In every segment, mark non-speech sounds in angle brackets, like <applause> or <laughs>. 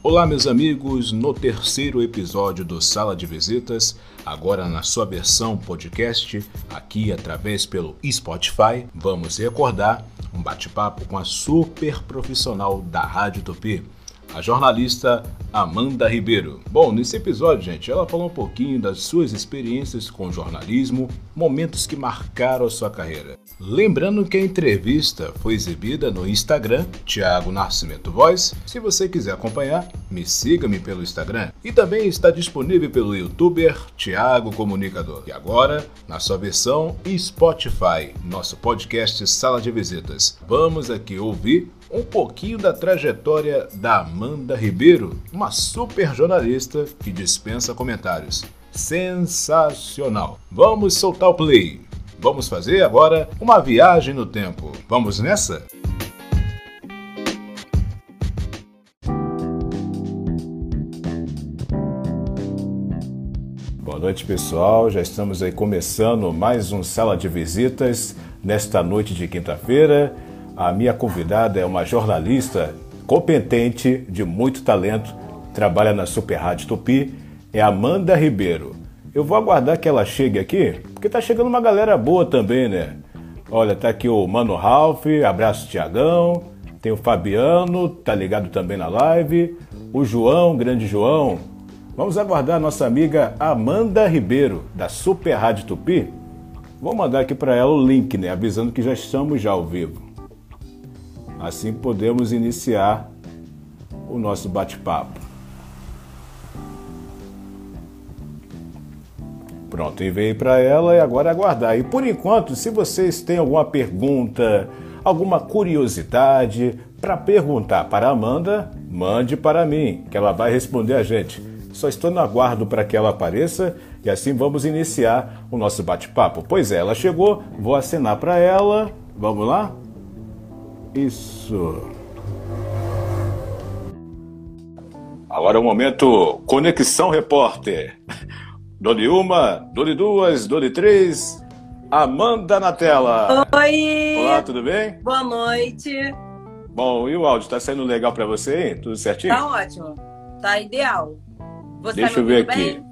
Olá, meus amigos, no terceiro episódio do Sala de Visitas, agora na sua versão podcast, aqui através pelo Spotify, vamos recordar um bate-papo com a super profissional da Rádio Tupi, a jornalista Amanda Ribeiro. Bom, nesse episódio, gente, ela falou um pouquinho das suas experiências com jornalismo, momentos que marcaram a sua carreira. Lembrando que a entrevista foi exibida no Instagram, Thiago Nascimento Voz. Se você quiser acompanhar, me siga-me pelo Instagram. E também está disponível pelo youtuber Thiago Comunicador. E agora, na sua versão Spotify, nosso podcast Sala de Visitas. Vamos aqui ouvir um pouquinho da trajetória da Amanda Ribeiro, uma super jornalista que dispensa comentários. Sensacional! Vamos soltar o play! Vamos fazer agora uma viagem no tempo. Vamos nessa? Boa noite, pessoal. Já estamos aí começando mais um Sala de Visitas nesta noite de quinta-feira. A minha convidada é uma jornalista competente, de muito talento, trabalha na Super Rádio Tupi, é Amanda Ribeiro. Eu vou aguardar que ela chegue aqui, porque tá chegando uma galera boa também, né? Olha, tá aqui o Mano Ralph, abraço Tiagão, tem o Fabiano, tá ligado também na live, o João, grande João. Vamos aguardar a nossa amiga Amanda Ribeiro, da Super Rádio Tupi. Vou mandar aqui para ela o link, né? Avisando que já estamos já ao vivo. Assim podemos iniciar o nosso bate-papo. Pronto, enviei para ela e agora aguardar. E por enquanto, se vocês têm alguma pergunta, alguma curiosidade para perguntar para a Amanda, mande para mim, que ela vai responder a gente. Só estou no aguardo para que ela apareça e assim vamos iniciar o nosso bate-papo. Pois é, ela chegou, vou acenar para ela. Vamos lá? Isso. Agora é o momento Conexão Repórter. Dole uma, dole duas, dole três. Amanda na tela. Oi. Olá, tudo bem? Boa noite. Bom, e o áudio tá saindo legal para você, hein? Tudo certinho? Tá ótimo. Tá ideal. Você Deixa tá eu ver bem? aqui.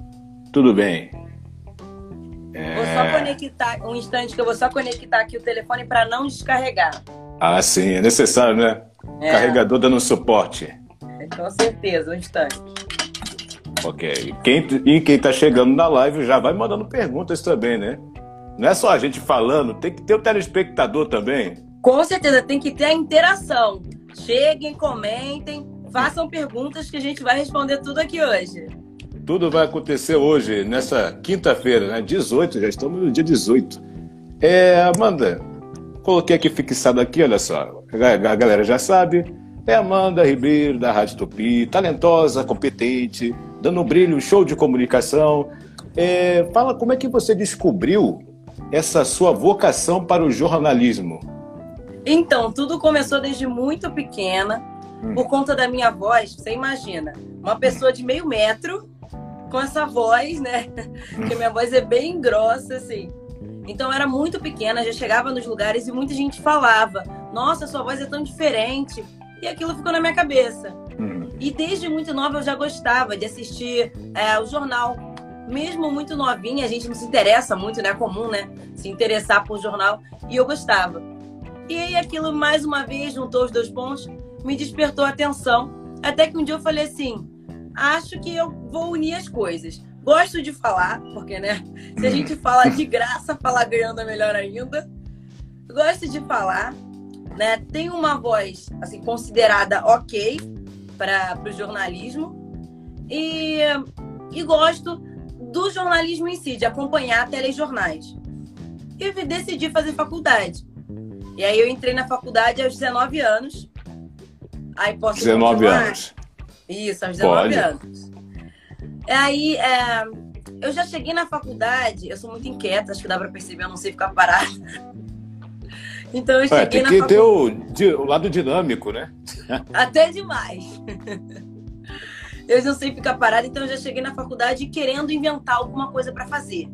Tudo bem. Vou só É... conectar um instante que eu vou só conectar aqui o telefone para não descarregar. Ah, sim, é necessário, né? É, Carregador dando suporte. com certeza, um instante. Ok. E quem, e quem tá chegando na live já vai mandando perguntas também, né? Não é só a gente falando, tem que ter o telespectador também. Com certeza tem que ter a interação. Cheguem, comentem, façam perguntas que a gente vai responder tudo aqui hoje. Tudo vai acontecer hoje, nessa quinta-feira, né? 18, já estamos no dia 18. É, Amanda, coloquei aqui fixado aqui, olha só. A galera já sabe. É Amanda Ribeiro, da Rádio Tupi, talentosa, competente, dando um brilho, show de comunicação. É, fala como é que você descobriu essa sua vocação para o jornalismo. Então, tudo começou desde muito pequena, Hum. por conta da minha voz. Você imagina, uma pessoa de meio metro com essa voz, né? <laughs> Porque minha voz é bem grossa, assim. Então, eu era muito pequena, já chegava nos lugares e muita gente falava: Nossa, sua voz é tão diferente. E aquilo ficou na minha cabeça. Hum. E desde muito nova eu já gostava de assistir é, o jornal. Mesmo muito novinha, a gente não se interessa muito, né? É comum, né? Se interessar por jornal. E eu gostava. E aí aquilo, mais uma vez, juntou os dois pontos, me despertou a atenção. Até que um dia eu falei assim: acho que eu vou unir as coisas. Gosto de falar, porque, né? Se a gente fala de graça, falar ganhando é melhor ainda. Gosto de falar, né? Tenho uma voz, assim, considerada ok para o jornalismo. E, e gosto do jornalismo em si, de acompanhar telejornais. E decidi fazer faculdade. E aí eu entrei na faculdade aos 19 anos. Aí posso 19 continuar? anos. Isso, aos 19 Pode. anos. Aí é, eu já cheguei na faculdade, eu sou muito inquieta, acho que dá pra perceber, eu não sei ficar parada. <laughs> Então eu É, cheguei tem na que faculdade. ter o, o lado dinâmico, né? <laughs> Até demais. <laughs> Eu não sei ficar parada, então eu já cheguei na faculdade querendo inventar alguma coisa para fazer.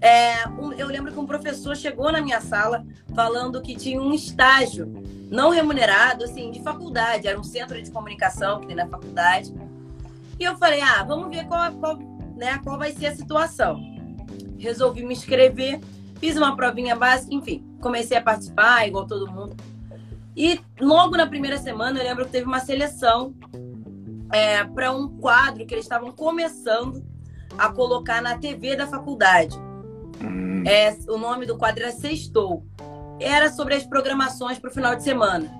É, um- eu lembro que um professor chegou na minha sala falando que tinha um estágio não remunerado, assim, de faculdade. Era um centro de comunicação que tem na faculdade. E eu falei, ah, vamos ver qual, qual, né, qual vai ser a situação. Resolvi me inscrever, fiz uma provinha básica, enfim, comecei a participar, igual todo mundo. E logo na primeira semana, eu lembro que teve uma seleção é, para um quadro que eles estavam começando a colocar na TV da faculdade. Hum. É, o nome do quadro era Sextou. Era sobre as programações para o final de semana.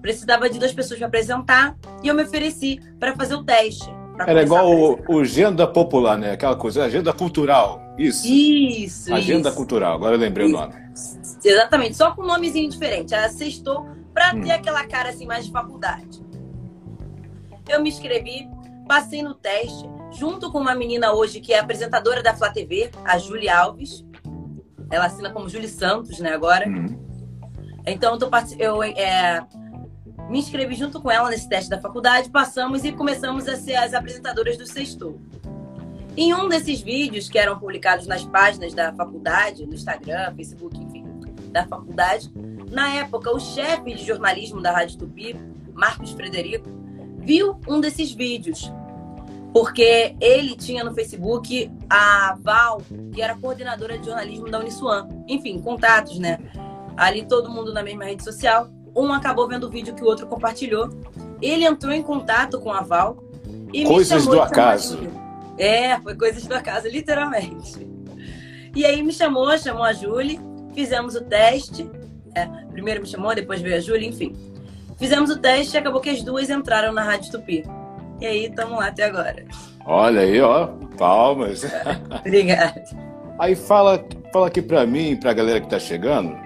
Precisava de duas pessoas para apresentar e eu me ofereci para fazer o teste. Era igual o, o, Agenda Popular, né? Aquela coisa, Agenda Cultural. Isso. Isso. Agenda isso. Cultural, agora eu lembrei isso. o nome. Exatamente, só com um nomezinho diferente. Era Sextou, para hum. ter aquela cara assim mais de faculdade. Eu me inscrevi, passei no teste, junto com uma menina hoje que é apresentadora da Flá TV, a Julie Alves. Ela assina como Julie Santos, né, agora. Uhum. Então, eu, é, me inscrevi junto com ela nesse teste da faculdade, passamos e começamos a ser as apresentadoras do Sextou. Em um desses vídeos que eram publicados nas páginas da faculdade, no Instagram, Facebook, enfim, da faculdade, na época, o chefe de jornalismo da Rádio Tupi, Marcos Frederico, viu um desses vídeos porque ele tinha no Facebook a Val, que era coordenadora de jornalismo da Uniswan. Enfim, contatos, né? Ali todo mundo na mesma rede social. Um acabou vendo o vídeo que o outro compartilhou. Ele entrou em contato com a Val e coisas do acaso. É, foi coisas do acaso, literalmente. E aí me chamou, chamou a Julie, fizemos o teste. É, primeiro me chamou, depois veio a Julie, enfim. Fizemos o teste e acabou que as duas entraram na Rádio Tupi. E aí, estamos lá até agora. Olha aí, ó, palmas. <laughs> Obrigada. Aí fala, fala aqui para mim, para a galera que está chegando.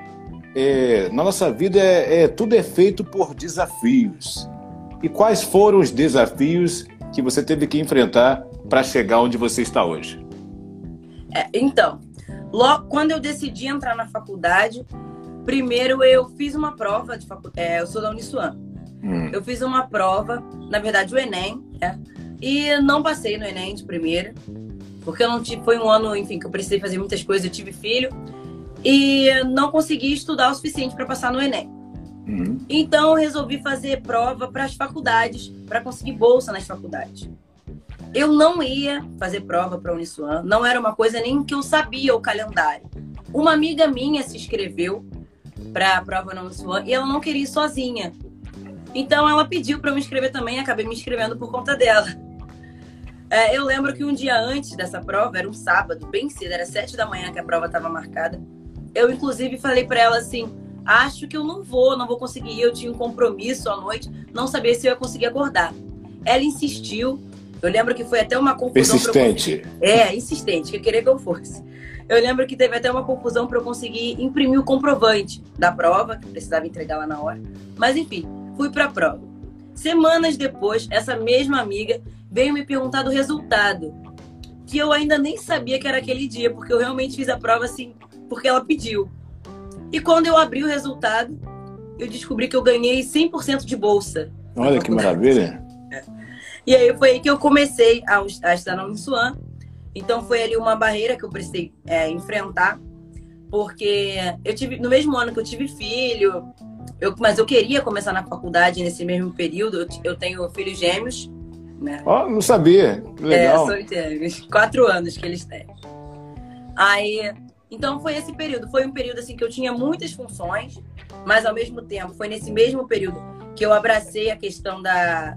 É, na nossa vida é, é, tudo é feito por desafios. E quais foram os desafios que você teve que enfrentar para chegar onde você está hoje? É, então, logo, quando eu decidi entrar na faculdade, primeiro eu fiz uma prova de faculdade. É, eu sou da Uniswan. Hum. Eu fiz uma prova, na verdade o Enem, né? E não passei no Enem de primeira, porque eu não tive, foi um ano, enfim, que eu precisei fazer muitas coisas, eu tive filho e não consegui estudar o suficiente para passar no Enem. Hum. Então resolvi fazer prova para as faculdades, para conseguir bolsa nas faculdades. Eu não ia fazer prova para a Uniswan, não era uma coisa nem que eu sabia o calendário. Uma amiga minha se inscreveu para a prova na Uniswan e ela não queria ir sozinha. Então ela pediu para eu me inscrever também, acabei me inscrevendo por conta dela. É, eu lembro que um dia antes dessa prova, era um sábado, bem cedo, era sete da manhã que a prova estava marcada. Eu, inclusive, falei para ela assim: acho que eu não vou, não vou conseguir. Eu tinha um compromisso à noite, não sabia se eu ia conseguir acordar. Ela insistiu. Eu lembro que foi até uma confusão. Insistente. É, insistente, que eu queria que eu fosse. Eu lembro que teve até uma confusão para eu conseguir imprimir o comprovante da prova, que precisava entregar lá na hora. Mas enfim, fui para a prova. Semanas depois, essa mesma amiga veio me perguntar do resultado, que eu ainda nem sabia que era aquele dia, porque eu realmente fiz a prova assim, porque ela pediu. E quando eu abri o resultado, eu descobri que eu ganhei 100% de bolsa. Olha que maravilha! E aí foi aí que eu comecei a, a estar na Uniswan. Então foi ali uma barreira que eu precisei é, enfrentar, porque eu tive no mesmo ano que eu tive filho, eu, mas eu queria começar na faculdade nesse mesmo período. Eu, eu tenho filhos gêmeos. Né? Oh, não sabia. Que legal. É, são gêmeos. Quatro anos que eles têm. Aí, então foi esse período. Foi um período assim que eu tinha muitas funções, mas ao mesmo tempo foi nesse mesmo período que eu abracei a questão da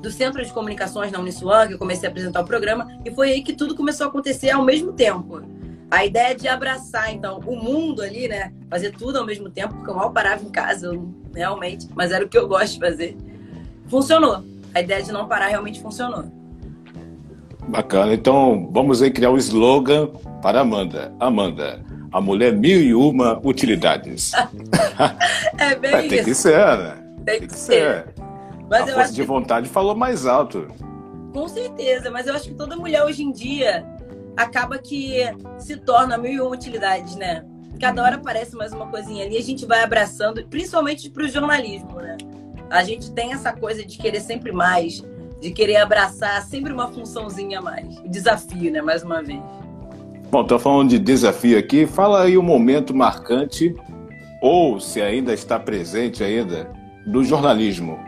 do Centro de Comunicações na Uniswan, que eu comecei a apresentar o programa, e foi aí que tudo começou a acontecer ao mesmo tempo. A ideia de abraçar, então, o mundo ali, né? Fazer tudo ao mesmo tempo, porque eu mal parava em casa, realmente, mas era o que eu gosto de fazer. Funcionou. A ideia de não parar realmente funcionou. Bacana. Então, vamos aí criar um slogan para Amanda. Amanda, a mulher mil e uma utilidades. <laughs> é bem é, tem isso. Que ser, né? Tem, tem que, ser. ser. Mas a força de que... vontade falou mais alto. Com certeza, mas eu acho que toda mulher hoje em dia acaba que se torna mil e uma utilidades, né? Cada hora aparece mais uma coisinha ali, a gente vai abraçando, principalmente para o jornalismo, né? A gente tem essa coisa de querer sempre mais, de querer abraçar sempre uma funçãozinha a mais. O desafio, né? Mais uma vez. Bom, tô falando de desafio aqui. Fala aí um momento marcante ou se ainda está presente ainda do jornalismo.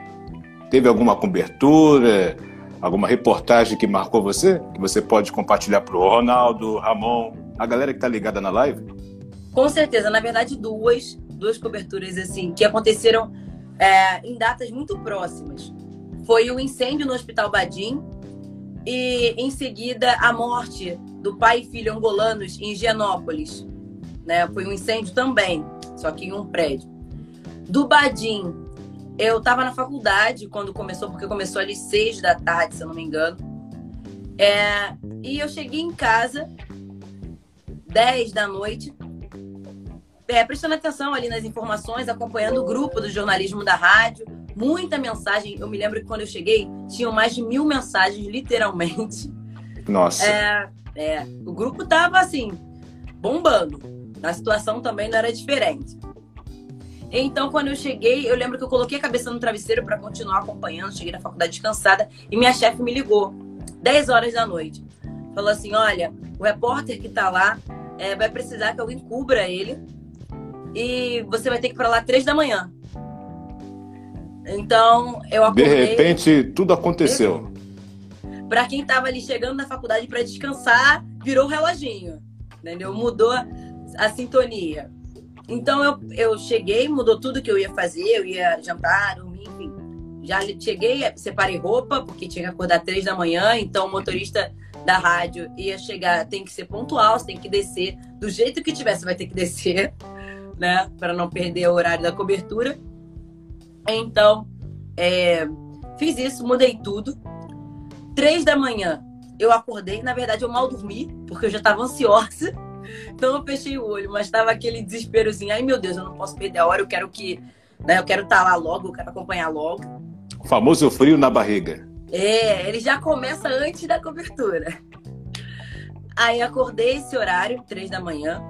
Teve alguma cobertura, alguma reportagem que marcou você? Que você pode compartilhar para o Ronaldo, Ramon, a galera que está ligada na live? Com certeza, na verdade, duas, duas coberturas assim que aconteceram é, em datas muito próximas. Foi o incêndio no Hospital Badim e, em seguida, a morte do pai e filho angolanos em Higienópolis. Né? Foi um incêndio também, só que em um prédio. Do Badim, eu estava na faculdade quando começou, porque começou ali seis da tarde, se eu não me engano. É, e eu cheguei em casa, dez da noite, é, prestando atenção ali nas informações, acompanhando o grupo do jornalismo da rádio. Muita mensagem. Eu me lembro que quando eu cheguei, tinham mais de mil mensagens, literalmente. Nossa. É, é, o grupo tava assim, bombando. A situação também não era diferente. Então, quando eu cheguei, eu lembro que eu coloquei a cabeça no travesseiro para continuar acompanhando. Cheguei na faculdade descansada e minha chefe me ligou, 10 horas da noite. Falou assim: Olha, o repórter que tá lá é, vai precisar que alguém cubra ele e você vai ter que ir para lá 3 da manhã. Então, eu acordei. De repente, tudo aconteceu. Para quem estava ali chegando na faculdade para descansar, virou o reloginho. Entendeu? Mudou a sintonia. Então eu, eu cheguei, mudou tudo que eu ia fazer, eu ia jantar, dormir, enfim. Já cheguei, separei roupa, porque tinha que acordar três da manhã, então o motorista da rádio ia chegar, tem que ser pontual, você tem que descer do jeito que tiver, você vai ter que <laughs> descer, né? Para não perder o horário da cobertura. Então, é, fiz isso, mudei tudo. Três da manhã eu acordei, na verdade eu mal dormi, porque eu já estava ansiosa então eu fechei o olho, mas tava aquele desesperozinho. Ai, meu Deus, eu não posso perder a hora, eu quero que. Né, eu quero estar tá lá logo, eu quero acompanhar logo. O famoso frio na barriga. É, ele já começa antes da cobertura. Aí acordei esse horário, três da manhã.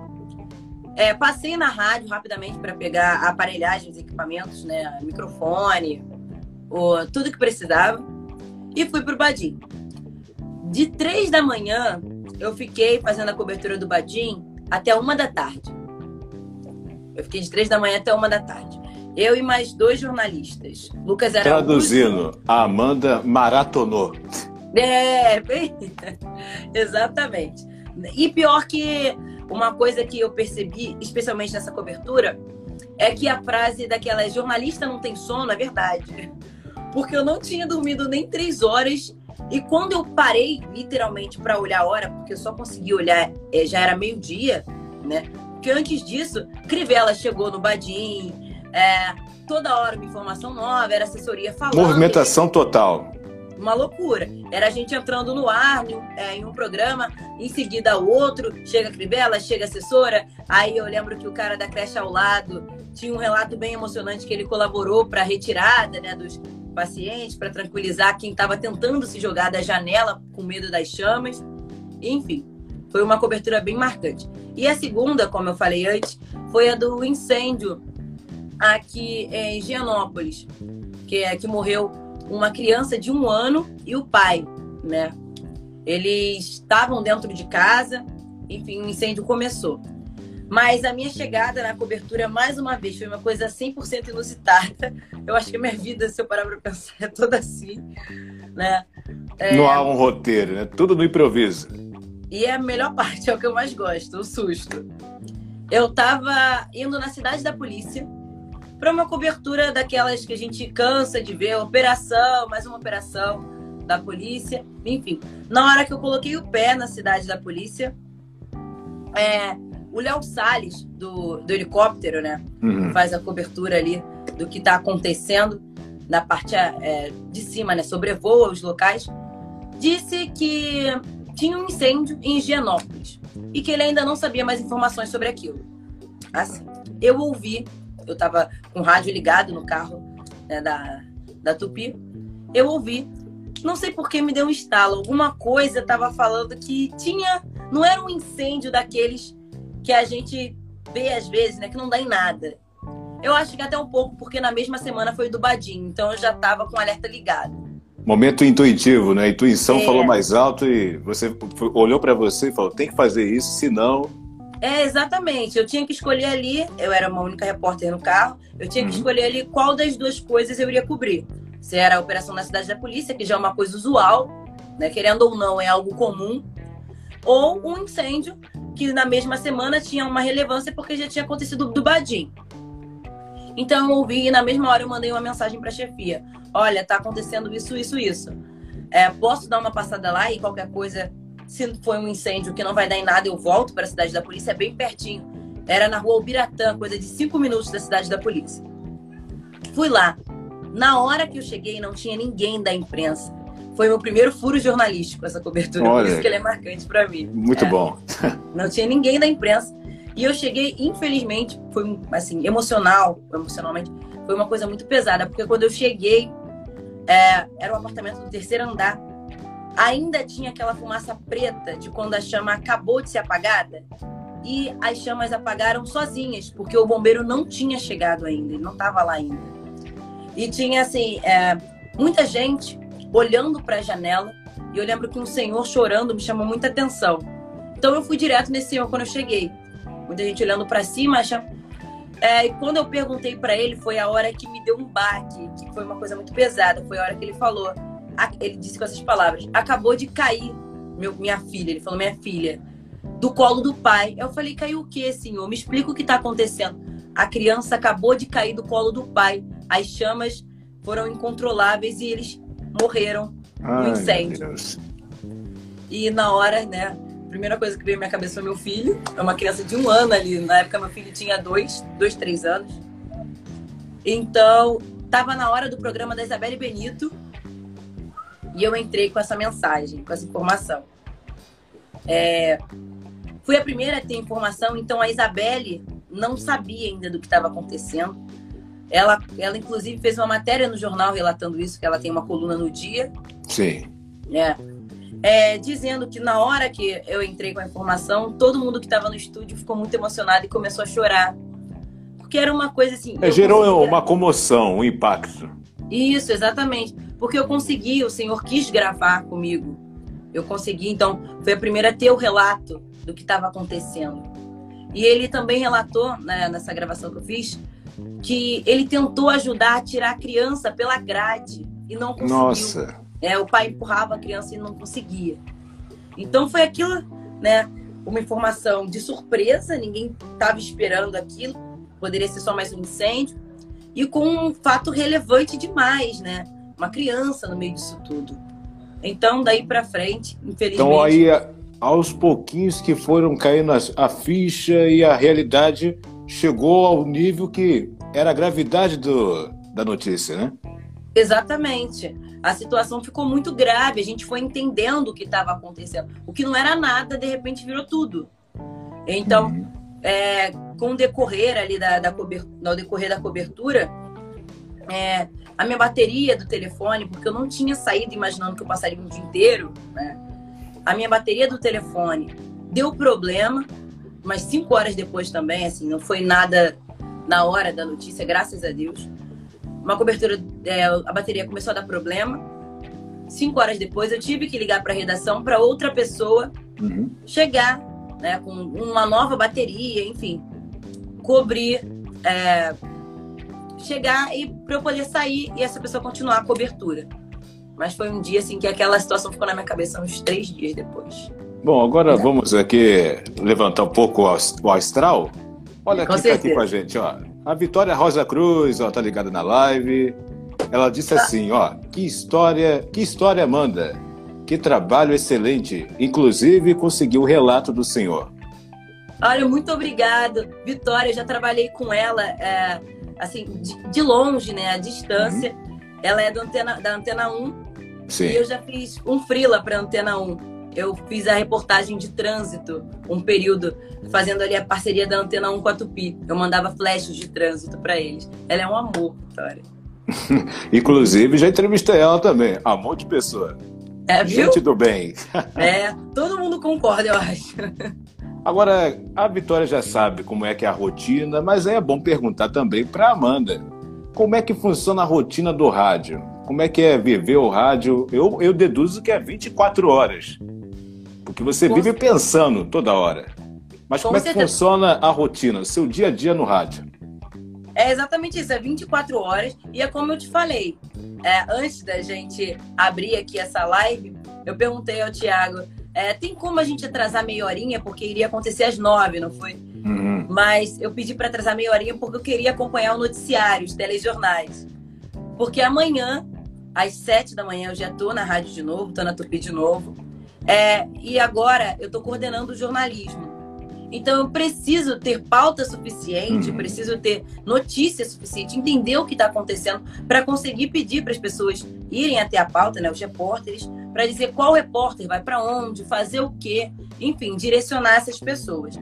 É, passei na rádio rapidamente para pegar a aparelhagem, os equipamentos, né? Microfone, o, tudo que precisava. E fui pro Badim. De três da manhã eu fiquei fazendo a cobertura do Badim até uma da tarde. Eu fiquei de três da manhã até uma da tarde. Eu e mais dois jornalistas. Lucas era Traduzindo, a Amanda maratonou. É, bem... <laughs> exatamente. E pior que uma coisa que eu percebi, especialmente nessa cobertura, é que a frase daquela jornalista não tem sono é verdade. <laughs> Porque eu não tinha dormido nem três horas e quando eu parei, literalmente, para olhar a hora, porque eu só consegui olhar, é, já era meio-dia, né? Porque antes disso, Crivella chegou no Badim, é, toda hora uma informação nova, era assessoria falando. Movimentação total. Uma loucura. Era a gente entrando no ar, é, em um programa, em seguida outro, chega a Crivella, chega a assessora. Aí eu lembro que o cara da creche ao lado tinha um relato bem emocionante que ele colaborou para a retirada né, dos, paciente, para tranquilizar quem estava tentando se jogar da janela com medo das chamas. Enfim, foi uma cobertura bem marcante. E a segunda, como eu falei antes, foi a do incêndio aqui em Gianópolis, que é que morreu uma criança de um ano e o pai, né? Eles estavam dentro de casa, enfim, o incêndio começou. Mas a minha chegada na cobertura, mais uma vez, foi uma coisa 100% inusitada. Eu acho que a minha vida, se eu parar para pensar, é toda assim, né? É... Não há um roteiro, né? Tudo no improviso. E é a melhor parte, é o que eu mais gosto, o susto. Eu estava indo na cidade da polícia para uma cobertura daquelas que a gente cansa de ver, operação, mais uma operação da polícia, enfim. Na hora que eu coloquei o pé na cidade da polícia, é, o Léo Salles, do, do helicóptero, né? Uhum. Faz a cobertura ali do que está acontecendo na parte é, de cima, né? Sobrevoa os locais. Disse que tinha um incêndio em Higienópolis e que ele ainda não sabia mais informações sobre aquilo. Assim, eu ouvi, eu estava com o rádio ligado no carro né, da, da Tupi, eu ouvi, não sei por que me deu um estalo, alguma coisa estava falando que tinha, não era um incêndio daqueles que a gente vê às vezes, né, que não dá em nada. Eu acho que até um pouco, porque na mesma semana foi do Badinho, então eu já estava com o alerta ligado. Momento intuitivo, né? A intuição é. falou mais alto e você olhou para você e falou: tem que fazer isso, senão É, exatamente. Eu tinha que escolher ali, eu era uma única repórter no carro, eu tinha que uhum. escolher ali qual das duas coisas eu iria cobrir. Se era a operação na cidade da polícia, que já é uma coisa usual, né? Querendo ou não, é algo comum. Ou um incêndio, que na mesma semana tinha uma relevância porque já tinha acontecido do Badim. Então eu ouvi e na mesma hora eu mandei uma mensagem para a chefia. Olha, tá acontecendo isso, isso, isso. É, posso dar uma passada lá e qualquer coisa se foi um incêndio que não vai dar em nada, eu volto para a cidade da polícia, é bem pertinho. Era na rua Ubiratã, coisa de cinco minutos da cidade da polícia. Fui lá. Na hora que eu cheguei, não tinha ninguém da imprensa. Foi meu primeiro furo jornalístico essa cobertura, Olha, por isso que ele é marcante para mim. Muito é. bom. não tinha ninguém da imprensa. E eu cheguei, infelizmente, foi assim, emocional, emocionalmente, foi uma coisa muito pesada, porque quando eu cheguei, é, era um apartamento do terceiro andar, ainda tinha aquela fumaça preta de quando a chama acabou de ser apagada e as chamas apagaram sozinhas, porque o bombeiro não tinha chegado ainda, ele não estava lá ainda. E tinha, assim, é, muita gente olhando para a janela e eu lembro que um senhor chorando me chamou muita atenção. Então eu fui direto nesse senhor quando eu cheguei. Muita gente olhando para cima. É, e quando eu perguntei para ele, foi a hora que me deu um baque, que foi uma coisa muito pesada. Foi a hora que ele falou: ele disse com essas palavras: acabou de cair meu, minha filha. Ele falou: minha filha, do colo do pai. Eu falei: caiu o que, senhor? Me explica o que está acontecendo. A criança acabou de cair do colo do pai. As chamas foram incontroláveis e eles morreram no incêndio. E na hora, né? A primeira coisa que veio na minha cabeça foi meu filho. É uma criança de um ano ali. Na época, meu filho tinha dois, dois, três anos. Então, estava na hora do programa da Isabelle Benito e eu entrei com essa mensagem, com essa informação. É, fui a primeira a ter informação, então a Isabelle não sabia ainda do que estava acontecendo. Ela, ela, inclusive, fez uma matéria no jornal relatando isso, que ela tem uma coluna no dia. Sim. É, é, dizendo que na hora que eu entrei com a informação, todo mundo que estava no estúdio ficou muito emocionado e começou a chorar. Porque era uma coisa assim. É, gerou uma comoção, um impacto. Isso, exatamente. Porque eu consegui, o senhor quis gravar comigo. Eu consegui, então, foi a primeira a ter o relato do que estava acontecendo. E ele também relatou, né, nessa gravação que eu fiz, que ele tentou ajudar a tirar a criança pela grade e não conseguiu. Nossa. É, o pai empurrava a criança e não conseguia. Então foi aquilo, né? Uma informação de surpresa, ninguém estava esperando aquilo. Poderia ser só mais um incêndio e com um fato relevante demais, né? Uma criança no meio disso tudo. Então, daí para frente, infelizmente. Então, aí, aos pouquinhos que foram caindo a ficha e a realidade chegou ao nível que era a gravidade do, da notícia, né? Exatamente. A situação ficou muito grave, a gente foi entendendo o que estava acontecendo. O que não era nada, de repente virou tudo. Então, uhum é, com o decorrer ali da, da no decorrer da cobertura, é, a minha bateria do telefone, porque eu não tinha saído imaginando que eu passaria um dia inteiro, né? A minha bateria do telefone deu problema, mas cinco horas depois também, assim, não foi nada na hora da notícia, graças a Deus. Uma cobertura, é, a bateria começou a dar problema. Cinco horas depois, eu tive que ligar para a redação para outra pessoa uhum. chegar né, com uma nova bateria, enfim, cobrir, é, chegar e para eu poder sair e essa pessoa continuar a cobertura. Mas foi um dia assim que aquela situação ficou na minha cabeça uns três dias depois. Bom, agora é. vamos aqui levantar um pouco o astral. Olha quem está aqui com a gente, ó. A Vitória Rosa Cruz, ó, tá ligada na live. Ela disse tá. assim, ó, que história, que história, Amanda. Que trabalho excelente. Inclusive, conseguiu o relato do senhor. Olha, muito obrigado. Vitória, eu já trabalhei com ela, é, assim, de, de, longe, né? A distância. Uhum. Ela é da Antena, da Antena 1. Sim. E eu já fiz um freela para Antena 1. Eu fiz a reportagem de trânsito, um período, fazendo ali a parceria da Antena 1 com a Tupi. Eu mandava flashes de trânsito para eles. Ela é um amor, Vitória. <laughs> Inclusive, já entrevistei ela também. Amor de pessoa. É, viu? Gente do bem. <laughs> É, todo mundo concorda, eu acho. Agora, a Vitória já sabe como é que é a rotina, mas é bom perguntar também para Amanda. Como é que funciona a rotina do rádio? Como é que é viver o rádio? Eu, eu deduzo que é 24 horas. Porque você vive pensando toda hora. Mas Com como certeza. é que funciona a rotina, o seu dia a dia no rádio? É exatamente isso, é 24 horas. E é como eu te falei, é, antes da gente abrir aqui essa live, eu perguntei ao Tiago, é, tem como a gente atrasar meia horinha? Porque iria acontecer às nove, não foi? Uhum. Mas eu pedi para atrasar meia horinha porque eu queria acompanhar o noticiário, os telejornais. Porque amanhã, às sete da manhã, eu já estou na rádio de novo, estou na Tupi de novo. É, e agora eu estou coordenando o jornalismo. Então eu preciso ter pauta suficiente, uhum. preciso ter notícia suficiente, entender o que está acontecendo para conseguir pedir para as pessoas irem até a pauta, né, os repórteres, para dizer qual repórter vai para onde, fazer o quê, enfim, direcionar essas pessoas.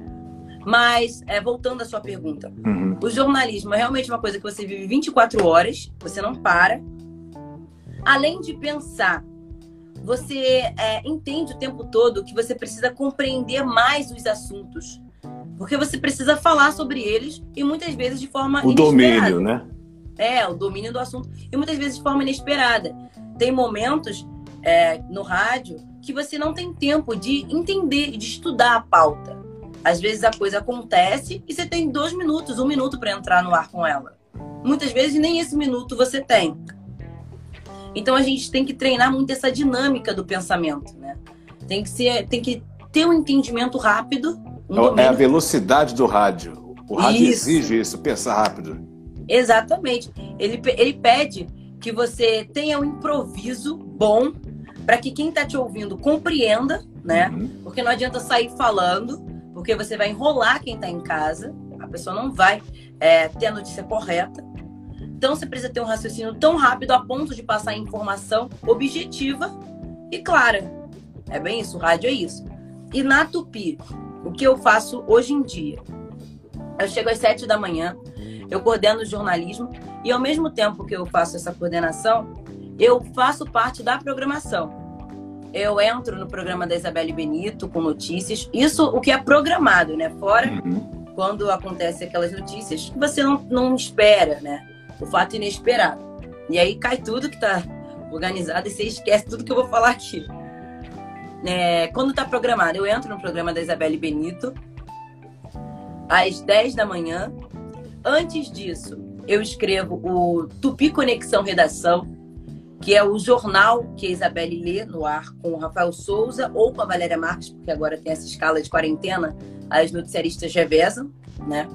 Mas, é, voltando à sua pergunta, uhum. o jornalismo é realmente uma coisa que você vive 24 horas, você não para. Além de pensar você é, entende o tempo todo que você precisa compreender mais os assuntos. Porque você precisa falar sobre eles e muitas vezes de forma o inesperada. domínio, né? É, o domínio do assunto. E muitas vezes de forma inesperada. Tem momentos é, no rádio que você não tem tempo de entender, de estudar a pauta. Às vezes a coisa acontece e você tem dois minutos, um minuto para entrar no ar com ela. Muitas vezes nem esse minuto você tem. Então a gente tem que treinar muito essa dinâmica do pensamento, né? Tem que ser, tem que ter um entendimento rápido. Um é a velocidade do rádio. O rádio isso. exige isso, pensar rápido. Exatamente. Ele, ele pede que você tenha um improviso bom para que quem está te ouvindo compreenda, né? Uhum. Porque não adianta sair falando, porque você vai enrolar quem está em casa, a pessoa não vai é, ter a notícia correta. Então você precisa ter um raciocínio tão rápido a ponto de passar informação objetiva e clara. É bem isso, o rádio é isso. E na Tupi, o que eu faço hoje em dia? Eu chego às sete da manhã, eu coordeno o jornalismo e ao mesmo tempo que eu faço essa coordenação, eu faço parte da programação. Eu entro no programa da Isabelle Benito com notícias. Isso o que é programado, né? Fora uhum. quando acontece aquelas notícias que você não, não espera, né? o fato inesperado. E aí cai tudo que está organizado e você esquece tudo que eu vou falar aqui. É, quando está programado, eu entro no programa da Isabelle Benito às 10 da manhã. Antes disso, eu escrevo o Tupi Conexão Redação, que é o jornal que a Isabelle lê no ar com o Rafael Souza ou com a Valéria Marques, porque agora tem essa escala de quarentena, as noticiaristas revezam, né?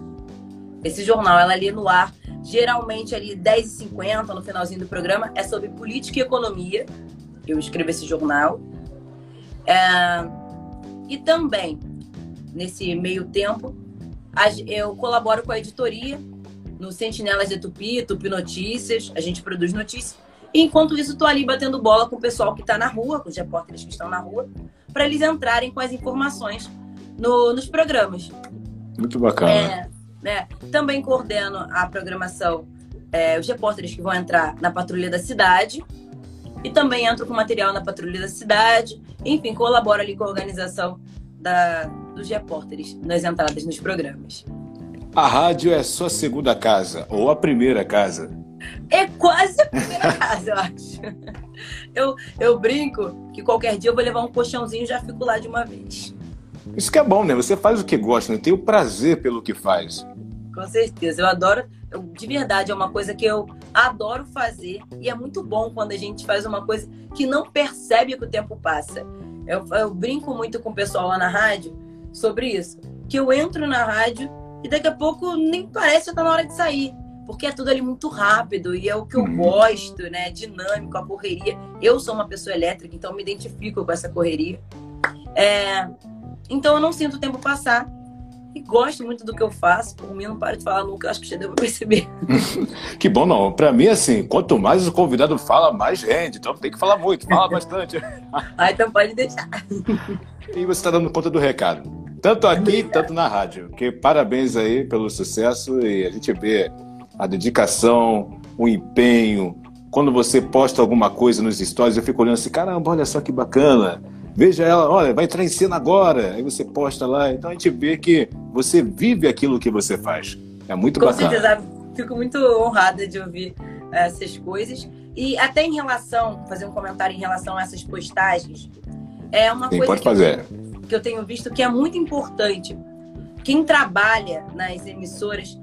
Esse jornal ela lê no ar geralmente ali 10h50 no finalzinho do programa, é sobre política e economia. Eu escrevo esse jornal. É, e também, nesse meio tempo, eu colaboro com a editoria no Sentinelas de Tupi, Tupi Notícias, a gente produz notícias. E enquanto isso, estou ali batendo bola com o pessoal que está na rua, com os repórteres que estão na rua, para eles entrarem com as informações no, nos programas. Muito bacana. É, né? Também coordeno a programação, é, os repórteres que vão entrar na Patrulha da Cidade. E também entro com material na Patrulha da Cidade. Enfim, colaboro ali com a organização da, dos repórteres nas entradas nos programas. A rádio é sua segunda casa ou a primeira casa? É quase a primeira <laughs> casa, eu acho. Eu, eu brinco que qualquer dia eu vou levar um colchãozinho e já fico lá de uma vez. Isso que é bom, né? Você faz o que gosta, né? tem o prazer pelo que faz. Com certeza. Eu adoro, eu, de verdade, é uma coisa que eu adoro fazer e é muito bom quando a gente faz uma coisa que não percebe que o tempo passa. Eu, eu brinco muito com o pessoal lá na rádio sobre isso. Que eu entro na rádio e daqui a pouco nem parece que tá na hora de sair. Porque é tudo ali muito rápido e é o que eu uhum. gosto, né? Dinâmico, a correria. Eu sou uma pessoa elétrica, então me identifico com essa correria. É, então eu não sinto o tempo passar e gosto muito do que eu faço. Por mim, não paro de falar nunca, acho que já deu pra perceber. <laughs> que bom, não. Pra mim, assim, quanto mais o convidado fala, mais rende. Então tem que falar muito, fala <laughs> bastante. ah, então pode deixar. <laughs> e você está dando conta do recado. Tanto aqui, tanto na rádio. Que parabéns aí pelo sucesso e a gente vê a dedicação, o empenho. Quando você posta alguma coisa nos stories, eu fico olhando assim, caramba, olha só que bacana Veja ela, olha, vai entrar em cena agora. Aí você posta lá. Então a gente vê que você vive aquilo que você faz. É muito Com bacana. Com certeza, fico muito honrada de ouvir eh, essas coisas. E até em relação, fazer um comentário em relação a essas postagens, é uma Sim, coisa pode fazer. Que, que eu tenho visto que é muito importante. quem trabalha nas emissoras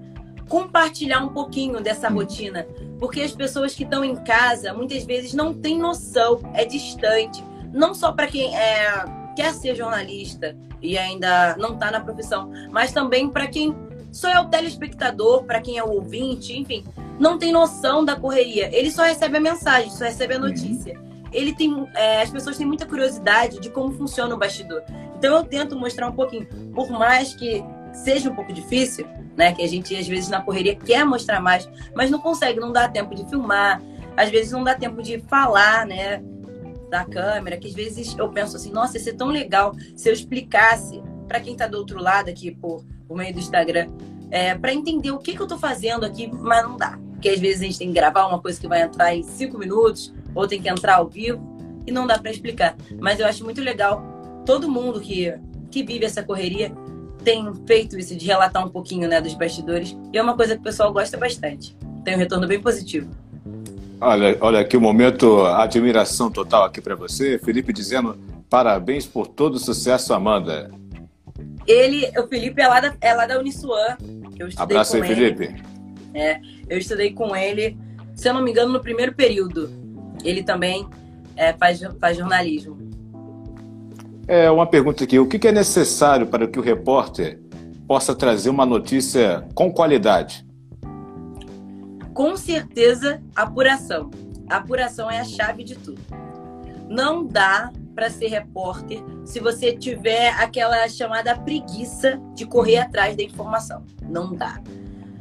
compartilhar um pouquinho dessa rotina, porque as pessoas que estão em casa muitas vezes não têm noção, é distante, não só para quem é, quer ser jornalista e ainda não está na profissão, mas também para quem só é o telespectador, para quem é o ouvinte, enfim, não tem noção da correria. Ele só recebe a mensagem, só recebe a notícia. Ele tem, é, as pessoas têm muita curiosidade de como funciona o bastidor. Então eu tento mostrar um pouquinho, por mais que seja um pouco difícil, né? Que a gente às vezes na correria quer mostrar mais, mas não consegue, não dá tempo de filmar, às vezes não dá tempo de falar, né? Da câmera, que às vezes eu penso assim, nossa, ia ser tão legal se eu explicasse para quem está do outro lado aqui por, por meio do Instagram, é, para entender o que, que eu estou fazendo aqui, mas não dá. Porque às vezes a gente tem que gravar uma coisa que vai entrar em cinco minutos, ou tem que entrar ao vivo, e não dá para explicar. Mas eu acho muito legal todo mundo que, que vive essa correria tem feito isso de relatar um pouquinho né, dos bastidores. E é uma coisa que o pessoal gosta bastante. Tem um retorno bem positivo. Olha, olha aqui o momento, admiração total aqui para você. Felipe dizendo parabéns por todo o sucesso, Amanda. Ele, o Felipe é lá da, é lá da Uniswan. Eu Abraço aí, ele. Felipe. É, eu estudei com ele, se eu não me engano, no primeiro período. Ele também é, faz, faz jornalismo. É uma pergunta aqui: o que é necessário para que o repórter possa trazer uma notícia com qualidade? Com certeza, apuração. Apuração é a chave de tudo. Não dá para ser repórter se você tiver aquela chamada preguiça de correr atrás da informação. Não dá.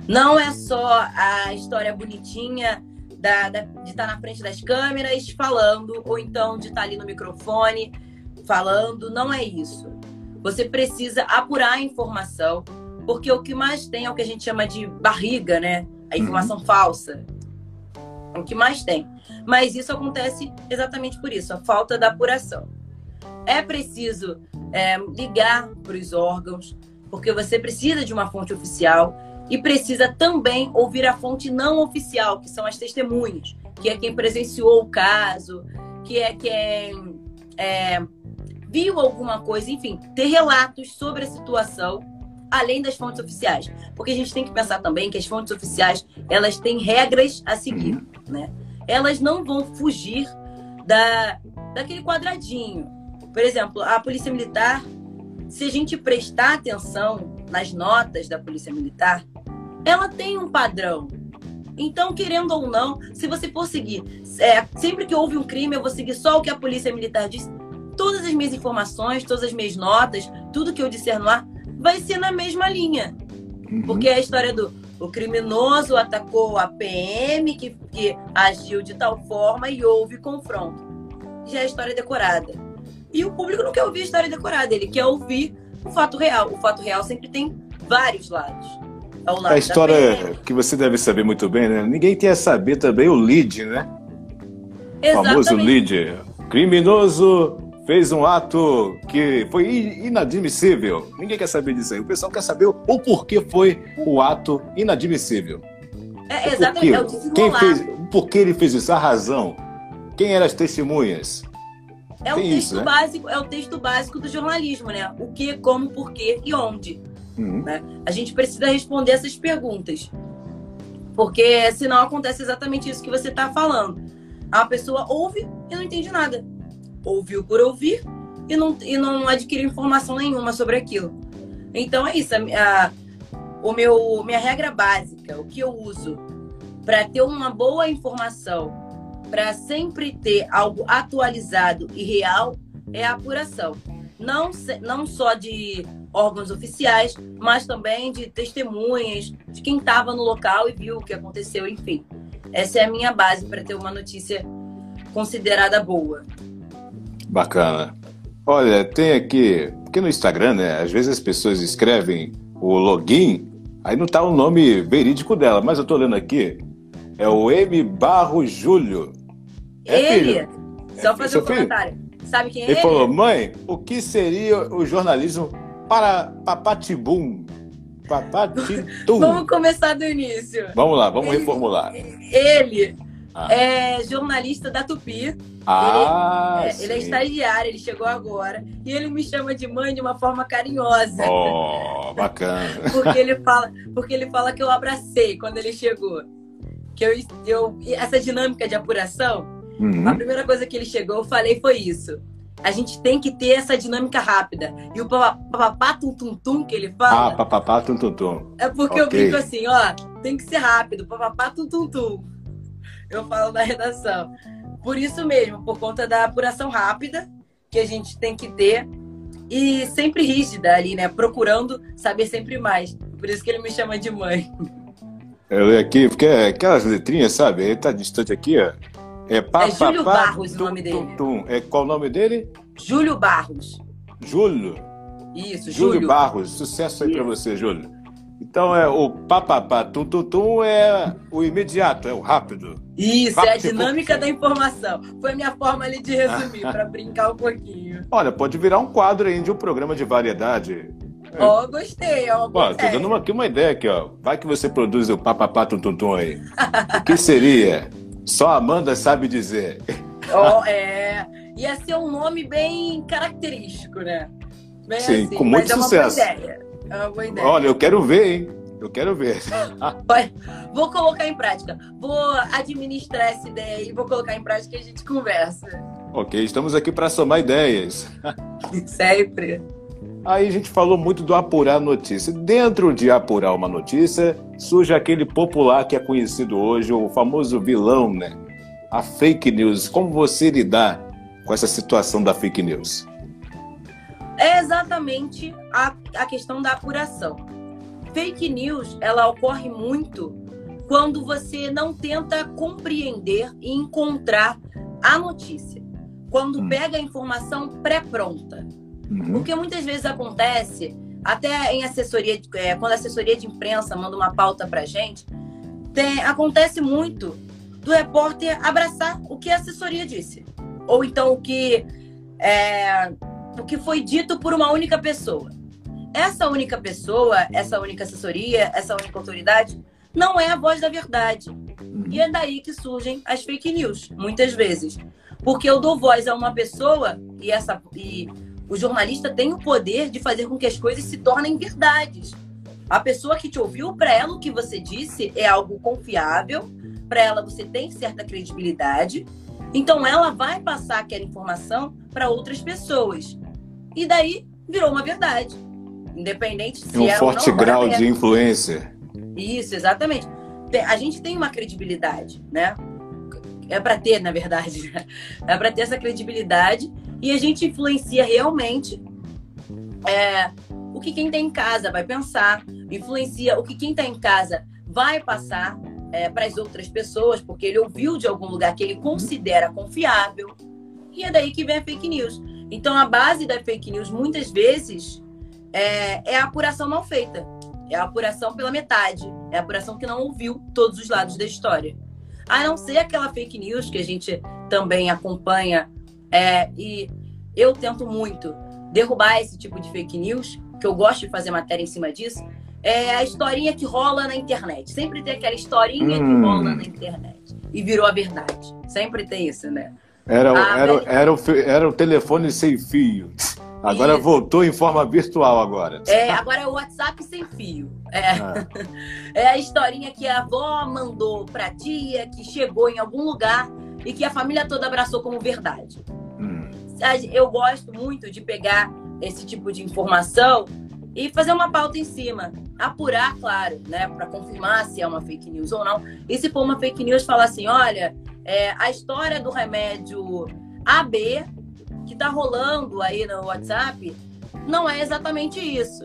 Não é só a história bonitinha da, da, de estar na frente das câmeras falando, ou então de estar ali no microfone falando, não é isso. Você precisa apurar a informação, porque o que mais tem é o que a gente chama de barriga, né? A informação uhum. falsa. É o que mais tem. Mas isso acontece exatamente por isso, a falta da apuração. É preciso é, ligar para os órgãos, porque você precisa de uma fonte oficial e precisa também ouvir a fonte não oficial, que são as testemunhas, que é quem presenciou o caso, que é quem é, viu alguma coisa, enfim, ter relatos sobre a situação além das fontes oficiais, porque a gente tem que pensar também que as fontes oficiais elas têm regras a seguir, uhum. né? Elas não vão fugir da daquele quadradinho. Por exemplo, a polícia militar, se a gente prestar atenção nas notas da polícia militar, ela tem um padrão. Então, querendo ou não, se você for seguir, é, sempre que houve um crime, eu vou seguir só o que a polícia militar diz todas as minhas informações, todas as minhas notas, tudo que eu disser no ar, vai ser na mesma linha. Uhum. Porque é a história do o criminoso atacou a PM, que, que agiu de tal forma e houve confronto. Já é a história decorada. E o público não quer ouvir a história decorada, ele quer ouvir o fato real. O fato real sempre tem vários lados. Lado a história que você deve saber muito bem, né? Ninguém quer saber também o lead, né? Exatamente. O famoso lead. Criminoso fez um ato que foi inadmissível. Ninguém quer saber disso aí. O pessoal quer saber o porquê foi o ato inadmissível. É, exatamente, é o Quem fez, por que ele fez isso? A razão. Quem eram as testemunhas? É o, texto isso, né? básico, é o texto básico do jornalismo, né? O que, como, porquê e onde. Uhum. Né? A gente precisa responder essas perguntas. Porque senão acontece exatamente isso que você está falando. A pessoa ouve e não entende nada ouviu por ouvir e não, e não adquiriu informação nenhuma sobre aquilo. Então é isso. A, a, o meu, minha regra básica, o que eu uso para ter uma boa informação, para sempre ter algo atualizado e real, é a apuração. Não, não só de órgãos oficiais, mas também de testemunhas, de quem estava no local e viu o que aconteceu, enfim. Essa é a minha base para ter uma notícia considerada boa. Bacana. Olha, tem aqui, porque no Instagram, né, às vezes as pessoas escrevem o login, aí não tá o nome verídico dela, mas eu tô lendo aqui, é o M Barro Júlio. É ele? Filho? Só é, fazer um comentário. Filho? Sabe quem é ele? Ele falou, mãe, o que seria o jornalismo para Papatibum? Papatitum. <laughs> vamos começar do início. Vamos lá, vamos ele, reformular. Ele Ah. É jornalista da Tupi. Ah, ele, é, ele é estagiário, ele chegou agora. E ele me chama de mãe de uma forma carinhosa. Oh, bacana. <laughs> porque, ele fala, porque ele fala que eu abracei quando ele chegou. Que eu, eu essa dinâmica de apuração, uhum. a primeira coisa que ele chegou, eu falei foi isso. A gente tem que ter essa dinâmica rápida. E o papapá tum tum tum que ele fala. Ah, papapá tum tum tum. É porque okay. eu brinco assim, ó, tem que ser rápido, papapá tum tum tum. Eu falo na redação. Por isso mesmo, por conta da apuração rápida que a gente tem que ter e sempre rígida ali, né? Procurando saber sempre mais. Por isso que ele me chama de mãe. Eu leio aqui, porque é aquelas letrinhas, sabe? Ele tá distante aqui, ó. É, pá, é Júlio pá, Barros tum, o nome dele. Tum, tum. É, qual o nome dele? Júlio Barros. Júlio? Isso, Júlio. Júlio Barros. Sucesso aí para você, Júlio. Então é o papapá, tum, tum, tum é o imediato, é o rápido. Isso, é a dinâmica da informação. Foi a minha forma ali de resumir, <laughs> para brincar um pouquinho. Olha, pode virar um quadro aí de um programa de variedade. Ó, oh, gostei, ó. Ó, tô dando uma, aqui uma ideia aqui, ó. Vai que você produz o papapá tum, tum, tum aí. o que seria? Só Amanda sabe dizer. Oh, <laughs> é. Ia ser um nome bem característico, né? Bem Sim, assim, com muito sucesso. É uma boa ideia. É uma boa ideia. Olha, eu quero ver, hein? Eu quero ver. <laughs> vou colocar em prática. Vou administrar essa ideia e vou colocar em prática e a gente conversa. Ok, estamos aqui para somar ideias. <laughs> Sempre. Aí a gente falou muito do apurar notícia. Dentro de apurar uma notícia, surge aquele popular que é conhecido hoje, o famoso vilão, né? A fake news. Como você lidar com essa situação da fake news? É exatamente a, a questão da apuração. Fake news, ela ocorre muito quando você não tenta compreender e encontrar a notícia. Quando hum. pega a informação pré-pronta. Uhum. Porque muitas vezes acontece, até em assessoria, é, quando a assessoria de imprensa manda uma pauta para gente, tem, acontece muito do repórter abraçar o que a assessoria disse. Ou então o que, é, o que foi dito por uma única pessoa. Essa única pessoa, essa única assessoria, essa única autoridade, não é a voz da verdade. E é daí que surgem as fake news, muitas vezes. Porque eu dou voz a uma pessoa e, essa, e o jornalista tem o poder de fazer com que as coisas se tornem verdades. A pessoa que te ouviu, para ela o que você disse é algo confiável, para ela você tem certa credibilidade, então ela vai passar aquela informação para outras pessoas. E daí virou uma verdade. Independente se um forte não, grau de influência. Isso, exatamente. A gente tem uma credibilidade, né? É para ter, na verdade. Né? É para ter essa credibilidade e a gente influencia realmente é, o que quem está em casa vai pensar, influencia o que quem está em casa vai passar é, para as outras pessoas, porque ele ouviu de algum lugar que ele considera confiável. E é daí que vem a fake news. Então, a base da fake news, muitas vezes, é, é a apuração mal feita. É a apuração pela metade. É a apuração que não ouviu todos os lados da história. A não ser aquela fake news que a gente também acompanha é, e eu tento muito derrubar esse tipo de fake news, que eu gosto de fazer matéria em cima disso, é a historinha que rola na internet. Sempre tem aquela historinha hum. que rola na internet. E virou a verdade. Sempre tem isso, né? Era, ah, era, era, o, era o telefone sem fio. Agora Isso. voltou em forma virtual agora. É, agora é o WhatsApp sem fio. É. Ah. <laughs> é a historinha que a avó mandou pra tia, que chegou em algum lugar e que a família toda abraçou como verdade. Hum. Eu gosto muito de pegar esse tipo de informação e fazer uma pauta em cima. Apurar, claro, né? Para confirmar se é uma fake news ou não. E se for uma fake news, falar assim: olha, é, a história do remédio AB que tá rolando aí no WhatsApp não é exatamente isso.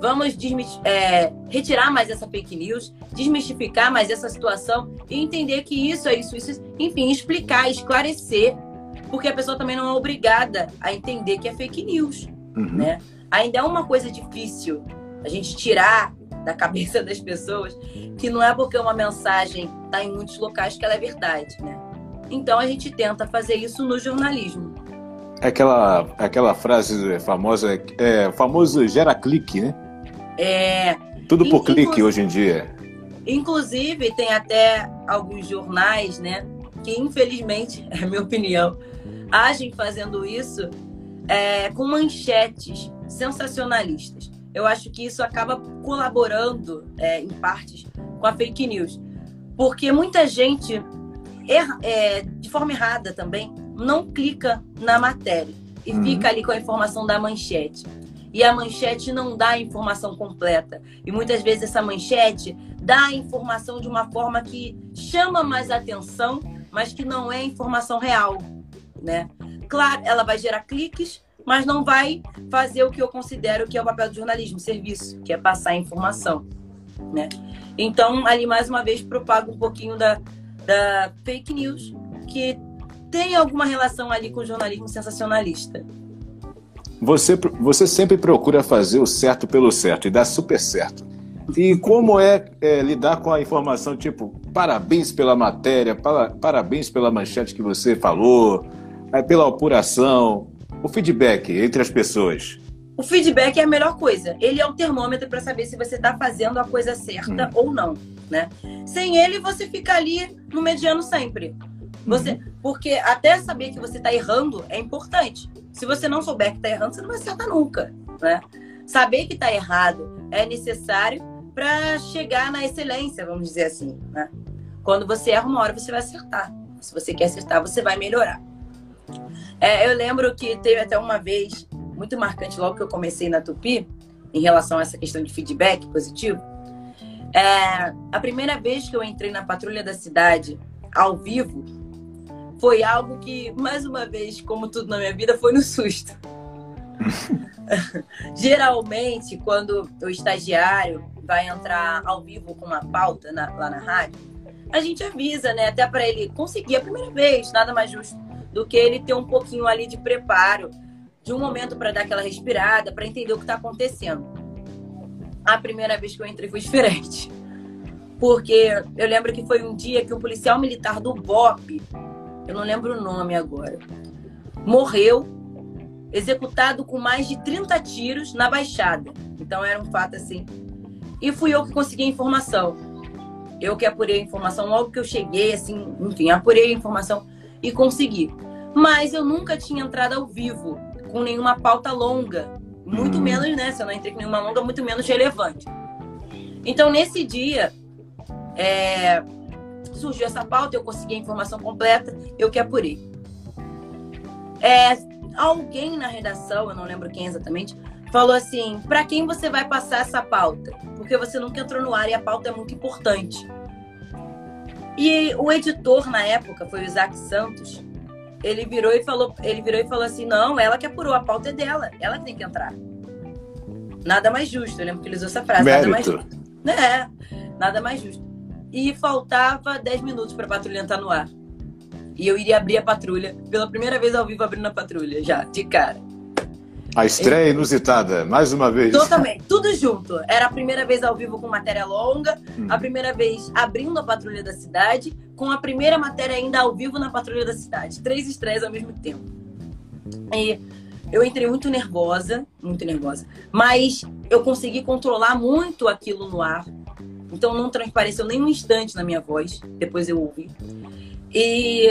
Vamos é, retirar mais essa fake news, desmistificar mais essa situação e entender que isso é isso, isso, enfim, explicar, esclarecer, porque a pessoa também não é obrigada a entender que é fake news, uhum. né? Ainda é uma coisa difícil a gente tirar da cabeça das pessoas que não é porque uma mensagem está em muitos locais que ela é verdade, né? Então a gente tenta fazer isso no jornalismo. É aquela, aquela frase famosa, é, famoso gera clique, né? É. Tudo por clique hoje em dia. Inclusive, tem até alguns jornais, né? que infelizmente, <laughs> é a minha opinião, agem fazendo isso é, com manchetes sensacionalistas. Eu acho que isso acaba colaborando, é, em partes, com a fake news. Porque muita gente, erra, é, de forma errada também, não clica na matéria e uhum. fica ali com a informação da manchete. E a manchete não dá a informação completa. E muitas vezes essa manchete dá a informação de uma forma que chama mais atenção, mas que não é informação real, né? Claro, ela vai gerar cliques, mas não vai fazer o que eu considero que é o papel do jornalismo, serviço, que é passar informação, né? Então, ali mais uma vez propago um pouquinho da, da fake news, que tem alguma relação ali com o jornalismo sensacionalista. Você, você sempre procura fazer o certo pelo certo e dá super certo. E como é, é lidar com a informação tipo, parabéns pela matéria, para, parabéns pela manchete que você falou, é, pela apuração, o feedback entre as pessoas? O feedback é a melhor coisa. Ele é o termômetro para saber se você está fazendo a coisa certa hum. ou não, né? Sem ele, você fica ali no mediano sempre. Você, uhum. porque até saber que você está errando é importante. Se você não souber que está errando, você não vai acertar nunca, né? Saber que está errado é necessário para chegar na excelência, vamos dizer assim, né? Quando você erra uma hora, você vai acertar. Se você quer acertar, você vai melhorar. É, eu lembro que teve até uma vez, muito marcante, logo que eu comecei na Tupi, em relação a essa questão de feedback positivo. É, a primeira vez que eu entrei na patrulha da cidade, ao vivo, foi algo que, mais uma vez, como tudo na minha vida, foi no susto. <laughs> Geralmente, quando o estagiário vai entrar ao vivo com uma pauta na, lá na rádio, a gente avisa, né? Até para ele conseguir a primeira vez, nada mais justo do que ele ter um pouquinho ali de preparo, de um momento para dar aquela respirada, para entender o que está acontecendo. A primeira vez que eu entrei foi <laughs> diferente. Porque eu lembro que foi um dia que um policial militar do BOP, eu não lembro o nome agora, morreu executado com mais de 30 tiros na Baixada. Então era um fato assim. E fui eu que consegui a informação. Eu que apurei a informação logo que eu cheguei, assim, enfim, apurei a informação e consegui mas eu nunca tinha entrado ao vivo com nenhuma pauta longa, muito hum. menos, né? Se eu não entrei com nenhuma longa, muito menos relevante. Então, nesse dia, é, surgiu essa pauta, eu consegui a informação completa, eu que apurei. É, alguém na redação, eu não lembro quem exatamente, falou assim: para quem você vai passar essa pauta? Porque você nunca entrou no ar e a pauta é muito importante. E o editor na época foi o Isaac Santos ele virou e falou, ele virou e falou assim: "Não, ela que apurou, a pauta é dela, ela que tem que entrar". Nada mais justo, eu lembro que ele usou essa frase, Mérito. nada mais justo. É, nada mais justo. E faltava 10 minutos para a patrulha entrar no ar. E eu iria abrir a patrulha, pela primeira vez ao vivo abrindo a patrulha, já, de cara. A estreia inusitada, mais uma vez. Totalmente, tudo junto. Era a primeira vez ao vivo com matéria longa, hum. a primeira vez abrindo a patrulha da cidade, com a primeira matéria ainda ao vivo na patrulha da cidade. Três estreias ao mesmo tempo. E eu entrei muito nervosa, muito nervosa, mas eu consegui controlar muito aquilo no ar. Então não transpareceu nem um instante na minha voz, depois eu ouvi. E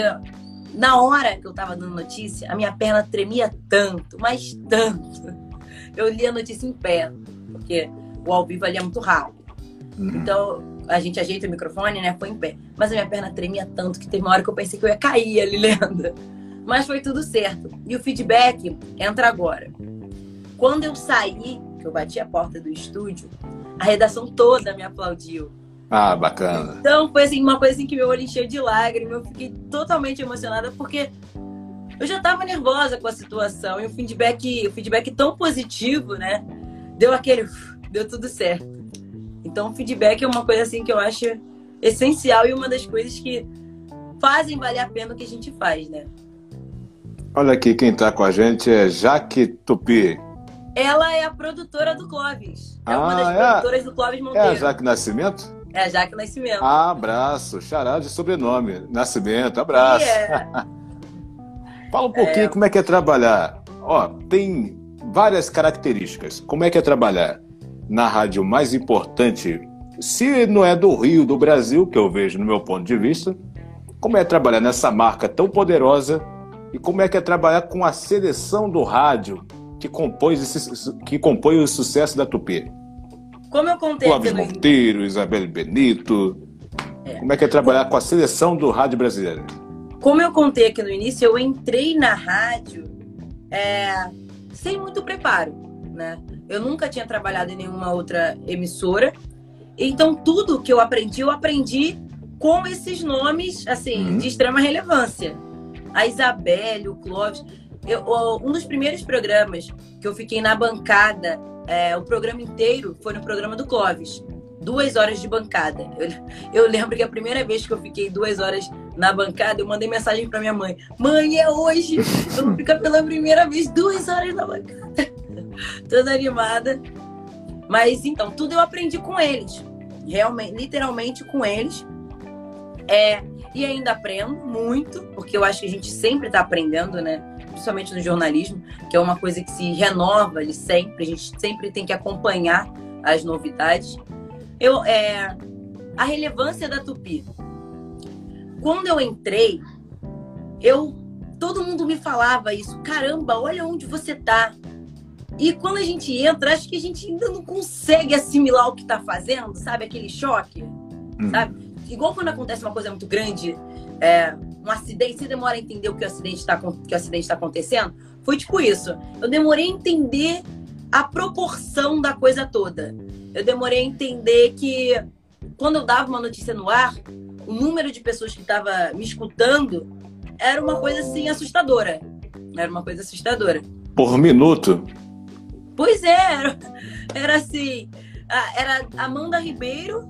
na hora que eu tava dando notícia, a minha perna tremia tanto, mas tanto. Eu li a notícia em pé, porque o ao vivo ali é muito rápido. Uhum. Então, a gente ajeita o microfone, né? Foi em pé. Mas a minha perna tremia tanto que teve uma hora que eu pensei que eu ia cair ali <laughs> lendo. Mas foi tudo certo. E o feedback entra agora. Quando eu saí, que eu bati a porta do estúdio, a redação toda me aplaudiu. Ah, bacana. Então foi assim, uma coisa assim que meu olho encheu de lágrimas, eu fiquei totalmente emocionada porque eu já estava nervosa com a situação e o feedback, o feedback tão positivo, né? Deu aquele, deu tudo certo. Então, o feedback é uma coisa assim que eu acho essencial e uma das coisas que fazem valer a pena o que a gente faz, né? Olha aqui, quem está com a gente é Jaque Tupi. Ela é a produtora do Clóvis. É ah, uma das é produtoras a... do Clóvis Monteiro. É a Jaque Nascimento? É a Jaque Nascimento. Ah, abraço. Xará de sobrenome. Nascimento, abraço. <laughs> Fala um pouquinho é... como é que é trabalhar. Ó, tem várias características. Como é que é trabalhar na rádio mais importante, se não é do Rio, do Brasil, que eu vejo no meu ponto de vista, como é trabalhar nessa marca tão poderosa e como é que é trabalhar com a seleção do rádio que compõe, esse, que compõe o sucesso da Tupi. Como eu contei Clóvis Monteiro, Isabel Benito. É. Como é que é trabalhar com a seleção do rádio brasileiro? Como eu contei aqui no início, eu entrei na rádio é, sem muito preparo, né? Eu nunca tinha trabalhado em nenhuma outra emissora. Então, tudo que eu aprendi, eu aprendi com esses nomes, assim, uhum. de extrema relevância. A Isabelle, o Clóvis. Eu, um dos primeiros programas que eu fiquei na bancada, é, o programa inteiro foi no programa do Clóvis. Duas horas de bancada. Eu, <laughs> eu lembro que a primeira vez que eu fiquei duas horas na bancada, eu mandei mensagem para minha mãe: Mãe, é hoje! Eu vou ficar pela primeira vez duas horas na bancada. <laughs> Toda animada. Mas então, tudo eu aprendi com eles. Realmente, literalmente com eles. É, e ainda aprendo muito, porque eu acho que a gente sempre está aprendendo, né? Principalmente no jornalismo, que é uma coisa que se renova ali sempre, a gente sempre tem que acompanhar as novidades. Eu, é, a relevância da Tupi. Quando eu entrei, eu todo mundo me falava isso. Caramba, olha onde você tá. E quando a gente entra, acho que a gente ainda não consegue assimilar o que tá fazendo, sabe? Aquele choque, hum. sabe? igual quando acontece uma coisa muito grande, é, um acidente, você demora a entender o que o acidente está que o acidente está acontecendo. Foi tipo isso. Eu demorei a entender a proporção da coisa toda. Eu demorei a entender que quando eu dava uma notícia no ar, o número de pessoas que estava me escutando era uma coisa assim assustadora. Era uma coisa assustadora. Por minuto? Pois é, era, era assim. Era Amanda Ribeiro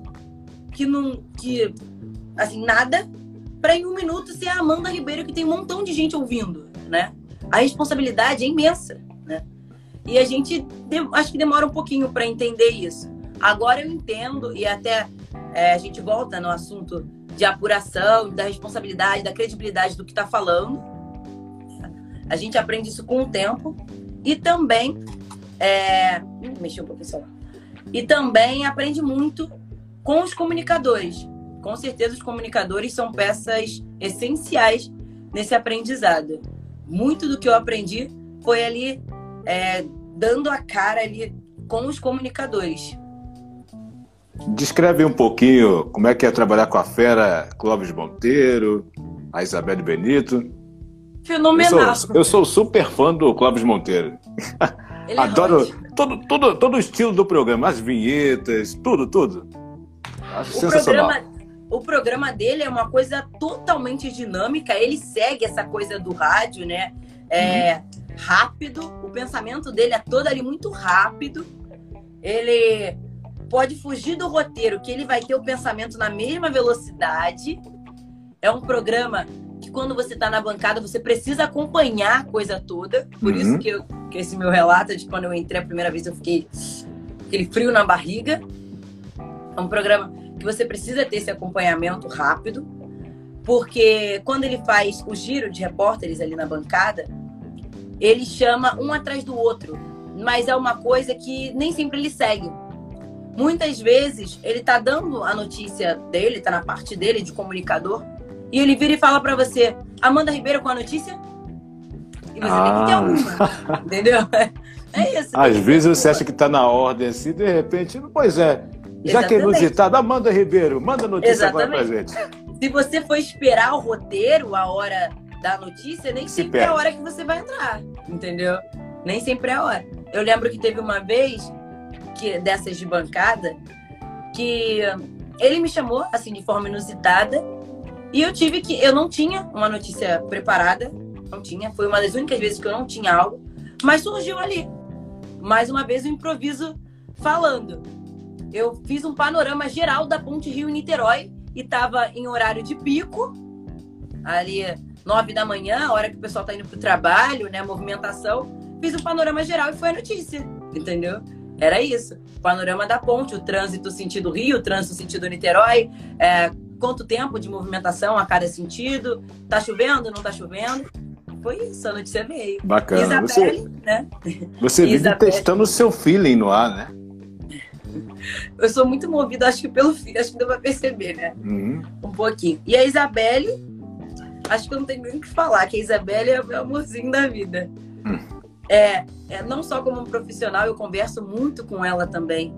que não. que. assim, nada, para em um minuto ser a Amanda Ribeiro, que tem um montão de gente ouvindo, né? A responsabilidade é imensa, né? E a gente acho que demora um pouquinho para entender isso. Agora eu entendo, e até é, a gente volta no assunto de apuração, da responsabilidade, da credibilidade do que está falando. A gente aprende isso com o tempo. E também. É... Mexeu um pouquinho só. E também aprende muito com os comunicadores. Com certeza, os comunicadores são peças essenciais nesse aprendizado. Muito do que eu aprendi foi ali é, dando a cara ali com os comunicadores. Descreve um pouquinho como é que é trabalhar com a fera Clóvis Monteiro, a Isabelle Benito. Fenomenal. Eu sou, eu sou super fã do Clóvis Monteiro. É Adoro todo, todo, todo o estilo do programa, as vinhetas, tudo, tudo. Acho o programa, o programa dele é uma coisa totalmente dinâmica. Ele segue essa coisa do rádio, né? É uhum. rápido. O pensamento dele é todo ali muito rápido. Ele pode fugir do roteiro, que ele vai ter o pensamento na mesma velocidade. É um programa que quando você está na bancada, você precisa acompanhar a coisa toda. Por uhum. isso que, eu, que esse meu relato de quando eu entrei a primeira vez, eu fiquei aquele frio na barriga. É um programa que você precisa ter esse acompanhamento rápido, porque quando ele faz o giro de repórteres ali na bancada, ele chama um atrás do outro, mas é uma coisa que nem sempre ele segue. Muitas vezes ele tá dando a notícia dele, tá na parte dele de comunicador, e ele vira e fala para você: Amanda Ribeiro com a notícia? E você ah. tem que ter alguma, entendeu? <laughs> É isso. Às vezes você acha que tá na ordem assim, de repente, pois é, já Exatamente. que é inusitado, Amanda Ribeiro, manda notícia Exatamente. agora pra gente. Se você for esperar o roteiro, a hora da notícia, nem Se sempre perde. é a hora que você vai entrar, entendeu? Nem sempre é a hora. Eu lembro que teve uma vez, que dessas de bancada, que ele me chamou, assim, de forma inusitada, e eu tive que. Eu não tinha uma notícia preparada, não tinha. Foi uma das únicas vezes que eu não tinha algo, mas surgiu ali. Mais uma vez o improviso falando eu fiz um panorama geral da Ponte Rio-Niterói e estava em horário de pico, ali nove da manhã, a hora que o pessoal está indo para o trabalho, né, movimentação. Fiz um panorama geral e foi a notícia, entendeu? Era isso. Panorama da ponte, o trânsito sentido Rio, o trânsito sentido Niterói, é, quanto tempo de movimentação a cada sentido, tá chovendo, não tá chovendo. Foi isso, a notícia veio. Bacana. Isabelle, você, né? <laughs> Você vive testando o seu feeling no ar, né? Eu sou muito movida, acho que pelo filho, acho que deu pra perceber, né? Uhum. Um pouquinho. E a Isabelle, acho que eu não tenho nem o que falar, que a Isabelle é o meu amorzinho da vida. Hum. É, é, não só como profissional, eu converso muito com ela também.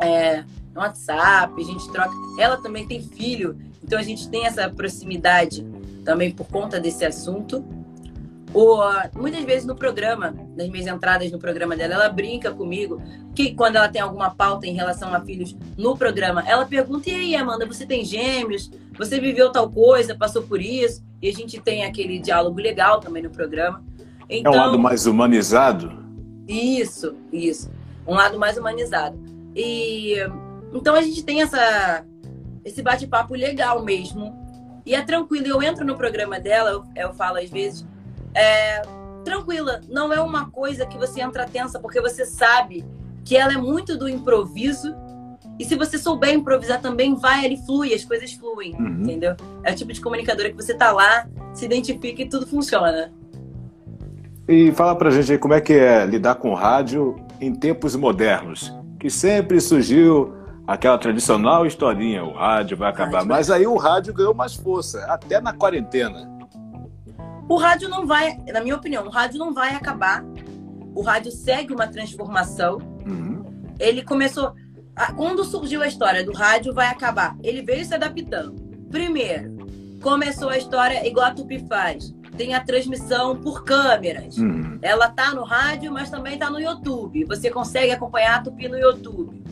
É, no WhatsApp, a gente troca. Ela também tem filho, então a gente tem essa proximidade também por conta desse assunto. Muitas vezes no programa, nas minhas entradas no programa dela, ela brinca comigo que quando ela tem alguma pauta em relação a filhos no programa, ela pergunta: e aí, Amanda, você tem gêmeos? Você viveu tal coisa, passou por isso? E a gente tem aquele diálogo legal também no programa. Então, é um lado então mais humanizado? Isso, isso. Um lado mais humanizado. E então a gente tem essa, esse bate-papo legal mesmo. E é tranquilo. Eu entro no programa dela, eu, eu falo às vezes é, tranquila. Não é uma coisa que você entra tensa, porque você sabe que ela é muito do improviso. E se você souber improvisar também, vai, ele flui, as coisas fluem, uhum. entendeu? É o tipo de comunicadora que você tá lá, se identifica e tudo funciona. E fala pra gente aí como é que é lidar com rádio em tempos modernos, que sempre surgiu aquela tradicional historinha, o rádio vai acabar, rádio mas aí o rádio ganhou mais força, até na quarentena. O rádio não vai, na minha opinião, o rádio não vai acabar. O rádio segue uma transformação. Uhum. Ele começou. Quando surgiu a história do rádio vai acabar, ele veio se adaptando. Primeiro, começou a história igual a Tupi faz. Tem a transmissão por câmeras. Uhum. Ela tá no rádio, mas também tá no YouTube. Você consegue acompanhar a Tupi no YouTube.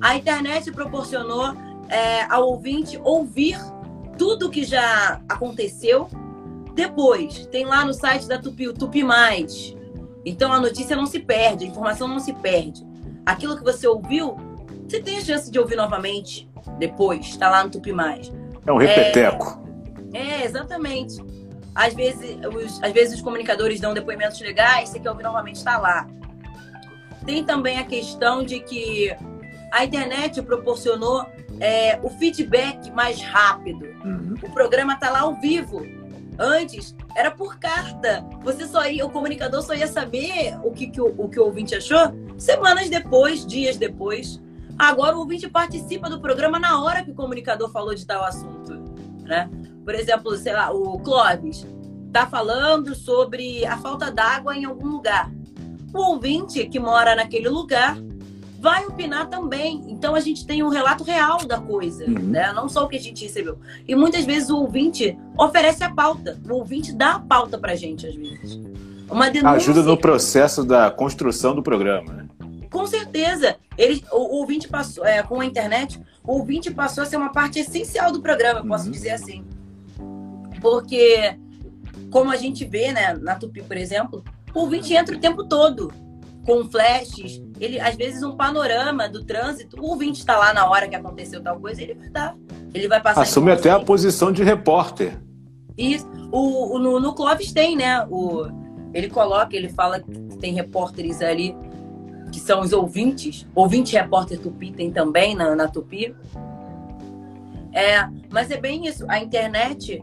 A internet proporcionou é, ao ouvinte ouvir tudo que já aconteceu depois, tem lá no site da Tupi, o Tupi Mais. Então a notícia não se perde, a informação não se perde. Aquilo que você ouviu, você tem a chance de ouvir novamente depois, está lá no Tupi Mais. É um repeteco. É, é exatamente. Às vezes, os, às vezes os comunicadores dão depoimentos legais, você quer ouvir novamente, está lá. Tem também a questão de que a internet proporcionou é, o feedback mais rápido. Uhum. O programa está lá ao vivo. Antes era por carta. Você só ia, o comunicador só ia saber o que, que o, o que o ouvinte achou semanas depois, dias depois. Agora o ouvinte participa do programa na hora que o comunicador falou de tal assunto, né? Por exemplo, sei lá, o Clóvis está falando sobre a falta d'água em algum lugar. O ouvinte que mora naquele lugar vai opinar também. Então a gente tem um relato real da coisa, uhum. né? Não só o que a gente recebeu. E muitas vezes o ouvinte oferece a pauta. O ouvinte dá a pauta pra gente, às vezes. Uma denúncia. Ajuda no processo da construção do programa, né? Com certeza. Ele, o, ouvinte passou, é, com a internet, o ouvinte passou a ser uma parte essencial do programa, eu posso uhum. dizer assim. Porque, como a gente vê, né, na Tupi, por exemplo, o ouvinte entra o tempo todo com flashes, ele às vezes um panorama do trânsito, o ouvinte está lá na hora que aconteceu tal coisa, ele vai dar. Ele vai passar. Assume até a posição de repórter. Isso. O, o no, no Clóvis tem, né? O, ele coloca, ele fala que tem repórteres ali que são os ouvintes. Ouvinte repórter Tupi tem também na, na Tupi. É, mas é bem isso. A internet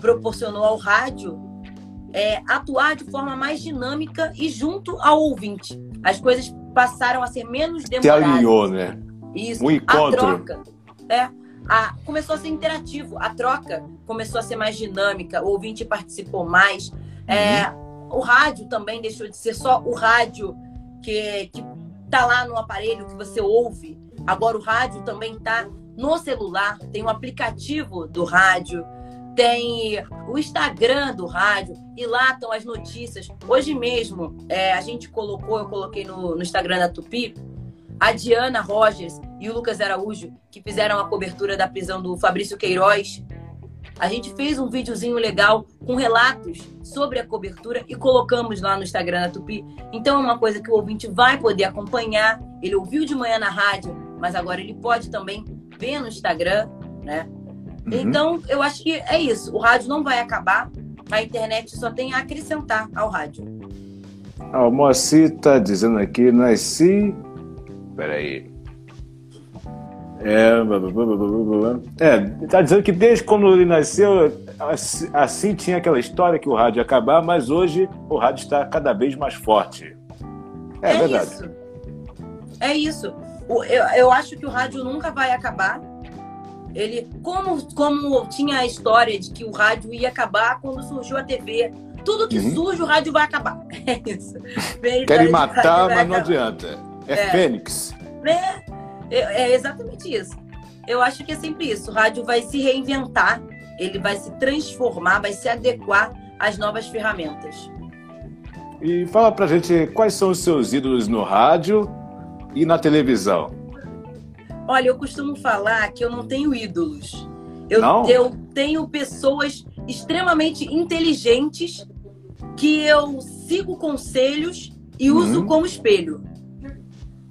proporcionou ao rádio é, atuar de forma mais dinâmica e junto ao ouvinte. As coisas passaram a ser menos demoradas. Se alinhou, né? Isso. Um encontro. A troca. É, a, começou a ser interativo. A troca começou a ser mais dinâmica. O ouvinte participou mais. É, uhum. o rádio também deixou de ser só o rádio que, que tá lá no aparelho que você ouve. Agora o rádio também tá no celular. Tem um aplicativo do rádio tem o Instagram do rádio e lá estão as notícias. Hoje mesmo, é, a gente colocou, eu coloquei no, no, Instagram da Tupi, a Diana Rogers e o Lucas Araújo, que fizeram a cobertura da prisão do Fabrício Queiroz. A gente fez um videozinho legal com relatos sobre a cobertura e colocamos lá no Instagram da Tupi. Então é uma coisa que o ouvinte vai poder acompanhar. Ele ouviu de manhã na rádio, mas agora ele pode também ver no Instagram, né? Uhum. Então, eu acho que é isso. O rádio não vai acabar, a internet só tem a acrescentar ao rádio. Ah, o Moacir está dizendo aqui, nasci. Peraí. É, é, tá dizendo que desde quando ele nasceu, assim tinha aquela história que o rádio ia acabar, mas hoje o rádio está cada vez mais forte. É, é verdade. Isso. É isso. Eu, eu acho que o rádio nunca vai acabar Ele, como, como tinha a história de que o rádio ia acabar quando surgiu a TV. Tudo que uhum. surge, o rádio vai acabar. <laughs> É isso. Querem matar, mas não adianta. É, é. Fênix. É, é, é exatamente isso. Eu acho que é sempre isso. O rádio vai se reinventar, ele vai se transformar, vai se adequar às novas ferramentas. E fala pra gente quais são os seus ídolos no rádio e na televisão. Olha, eu costumo falar que eu não tenho ídolos. Eu, não? eu tenho pessoas extremamente inteligentes que eu sigo conselhos e uhum. uso como espelho.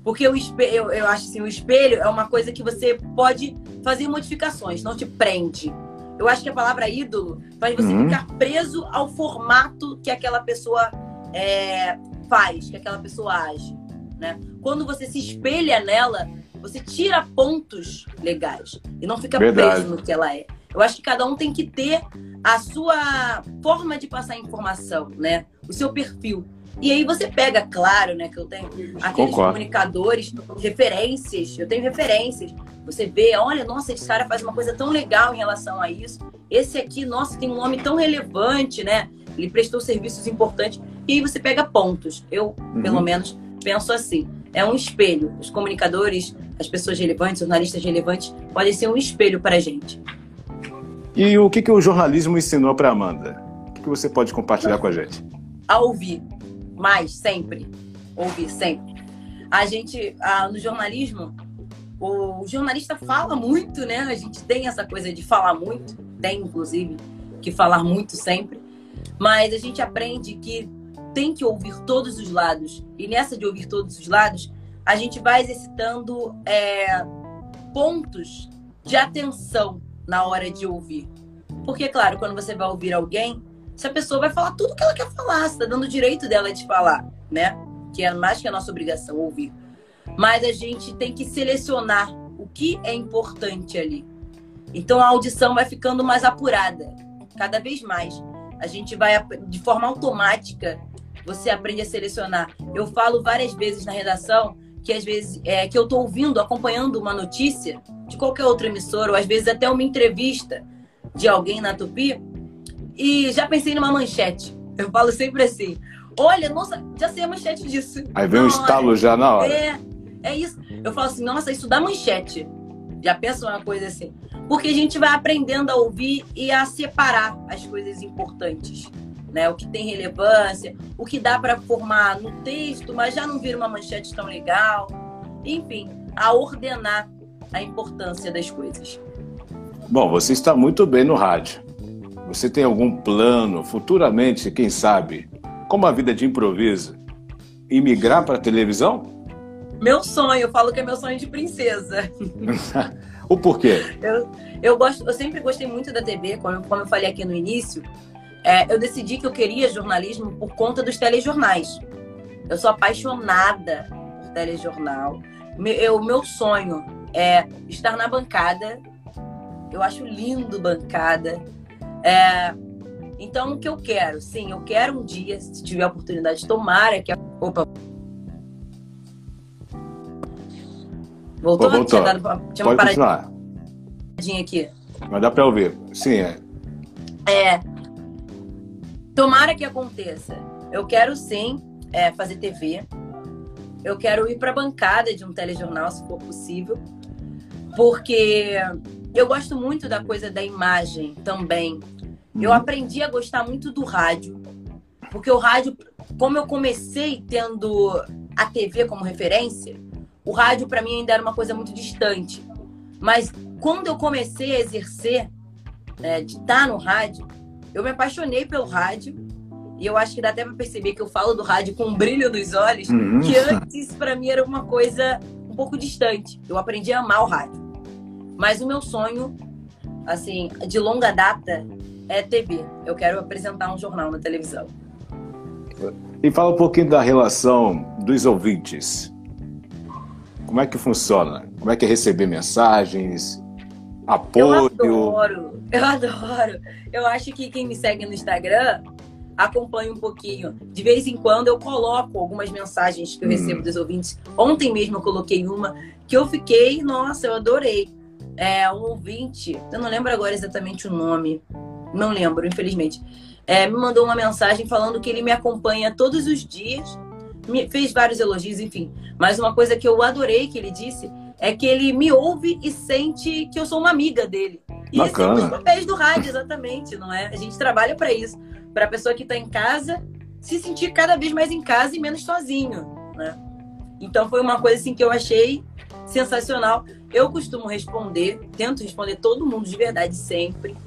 Porque o espelho, eu, eu acho assim, o espelho é uma coisa que você pode fazer modificações, não te prende. Eu acho que a palavra ídolo faz você uhum. ficar preso ao formato que aquela pessoa é, faz, que aquela pessoa age. Né? Quando você se espelha nela, você tira pontos legais e não fica Verdade. preso no que ela é. Eu acho que cada um tem que ter a sua forma de passar informação, né? O seu perfil. E aí você pega, claro, né, que eu tenho aqueles Concordo. comunicadores, referências, eu tenho referências. Você vê, olha, nossa, esse cara faz uma coisa tão legal em relação a isso. Esse aqui, nossa, tem um nome tão relevante, né? Ele prestou serviços importantes. E aí você pega pontos. Eu, uhum. pelo menos, penso assim. É um espelho. Os comunicadores, as pessoas relevantes, jornalistas relevantes, podem ser um espelho para a gente. E o que, que o jornalismo ensinou para Amanda? O que, que você pode compartilhar com a gente? A ouvir mais, sempre. Ouvir, sempre. A gente, no jornalismo, o jornalista fala muito, né? A gente tem essa coisa de falar muito, tem inclusive que falar muito sempre, mas a gente aprende que tem que ouvir todos os lados. E nessa de ouvir todos os lados, a gente vai exercitando é, pontos de atenção na hora de ouvir. Porque, claro, quando você vai ouvir alguém, se a pessoa vai falar tudo que ela quer falar, você está dando o direito dela de falar, né? Que é mais que a nossa obrigação ouvir. Mas a gente tem que selecionar o que é importante ali. Então a audição vai ficando mais apurada, cada vez mais. A gente vai de forma automática, você aprende a selecionar. Eu falo várias vezes na redação que às vezes é, que eu estou ouvindo, acompanhando uma notícia de qualquer outra emissora, ou às vezes até uma entrevista de alguém na Tupi, e já pensei numa manchete. Eu falo sempre assim: olha, nossa, já sei a manchete disso. Aí vem um estalo já na hora. É, é isso. Eu falo assim: nossa, isso dá manchete. Já penso uma coisa assim. Porque a gente vai aprendendo a ouvir e a separar as coisas importantes. Né? O que tem relevância, o que dá para formar no texto, mas já não vira uma manchete tão legal. Enfim, a ordenar a importância das coisas. Bom, você está muito bem no rádio. Você tem algum plano futuramente, quem sabe, como a vida de improviso, imigrar para a televisão? Meu sonho, eu falo que é meu sonho de princesa. <laughs> o porquê? Eu, eu, gosto, eu sempre gostei muito da TV, como, como eu falei aqui no início. É, eu decidi que eu queria jornalismo por conta dos telejornais. Eu sou apaixonada por telejornal. O meu sonho é estar na bancada. Eu acho lindo bancada. É, então, o que eu quero? Sim, eu quero um dia, se tiver a oportunidade, tomara que. A... Opa! Voltou? Pô, voltou. Tinha, dado, tinha Pode uma paradinha aqui. Mas dá para ouvir. Sim, é. É. Tomara que aconteça. Eu quero sim é, fazer TV. Eu quero ir para a bancada de um telejornal, se for possível. Porque eu gosto muito da coisa da imagem também. Eu uhum. aprendi a gostar muito do rádio, porque o rádio, como eu comecei tendo a TV como referência, o rádio para mim ainda era uma coisa muito distante. Mas quando eu comecei a exercer, né, de estar no rádio, eu me apaixonei pelo rádio. E eu acho que dá até para perceber que eu falo do rádio com um brilho nos olhos, uhum. que antes para mim era uma coisa um pouco distante. Eu aprendi a amar o rádio. Mas o meu sonho, assim, de longa data, é TV. Eu quero apresentar um jornal na televisão. E fala um pouquinho da relação dos ouvintes. Como é que funciona? Como é que é receber mensagens? Apoio? Eu adoro, eu adoro. Eu acho que quem me segue no Instagram acompanha um pouquinho. De vez em quando eu coloco algumas mensagens que eu hum. recebo dos ouvintes. Ontem mesmo eu coloquei uma que eu fiquei, nossa, eu adorei é, um ouvinte, eu não lembro agora exatamente o nome, não lembro, infelizmente, é, me mandou uma mensagem falando que ele me acompanha todos os dias, me fez vários elogios, enfim. Mas uma coisa que eu adorei que ele disse é que ele me ouve e sente que eu sou uma amiga dele. E Bacana. esse é um dos papéis do rádio, exatamente, não é? A gente trabalha para isso, para a pessoa que está em casa se sentir cada vez mais em casa e menos sozinho, né? Então foi uma coisa assim que eu achei sensacional. Eu costumo responder, tento responder todo mundo de verdade sempre.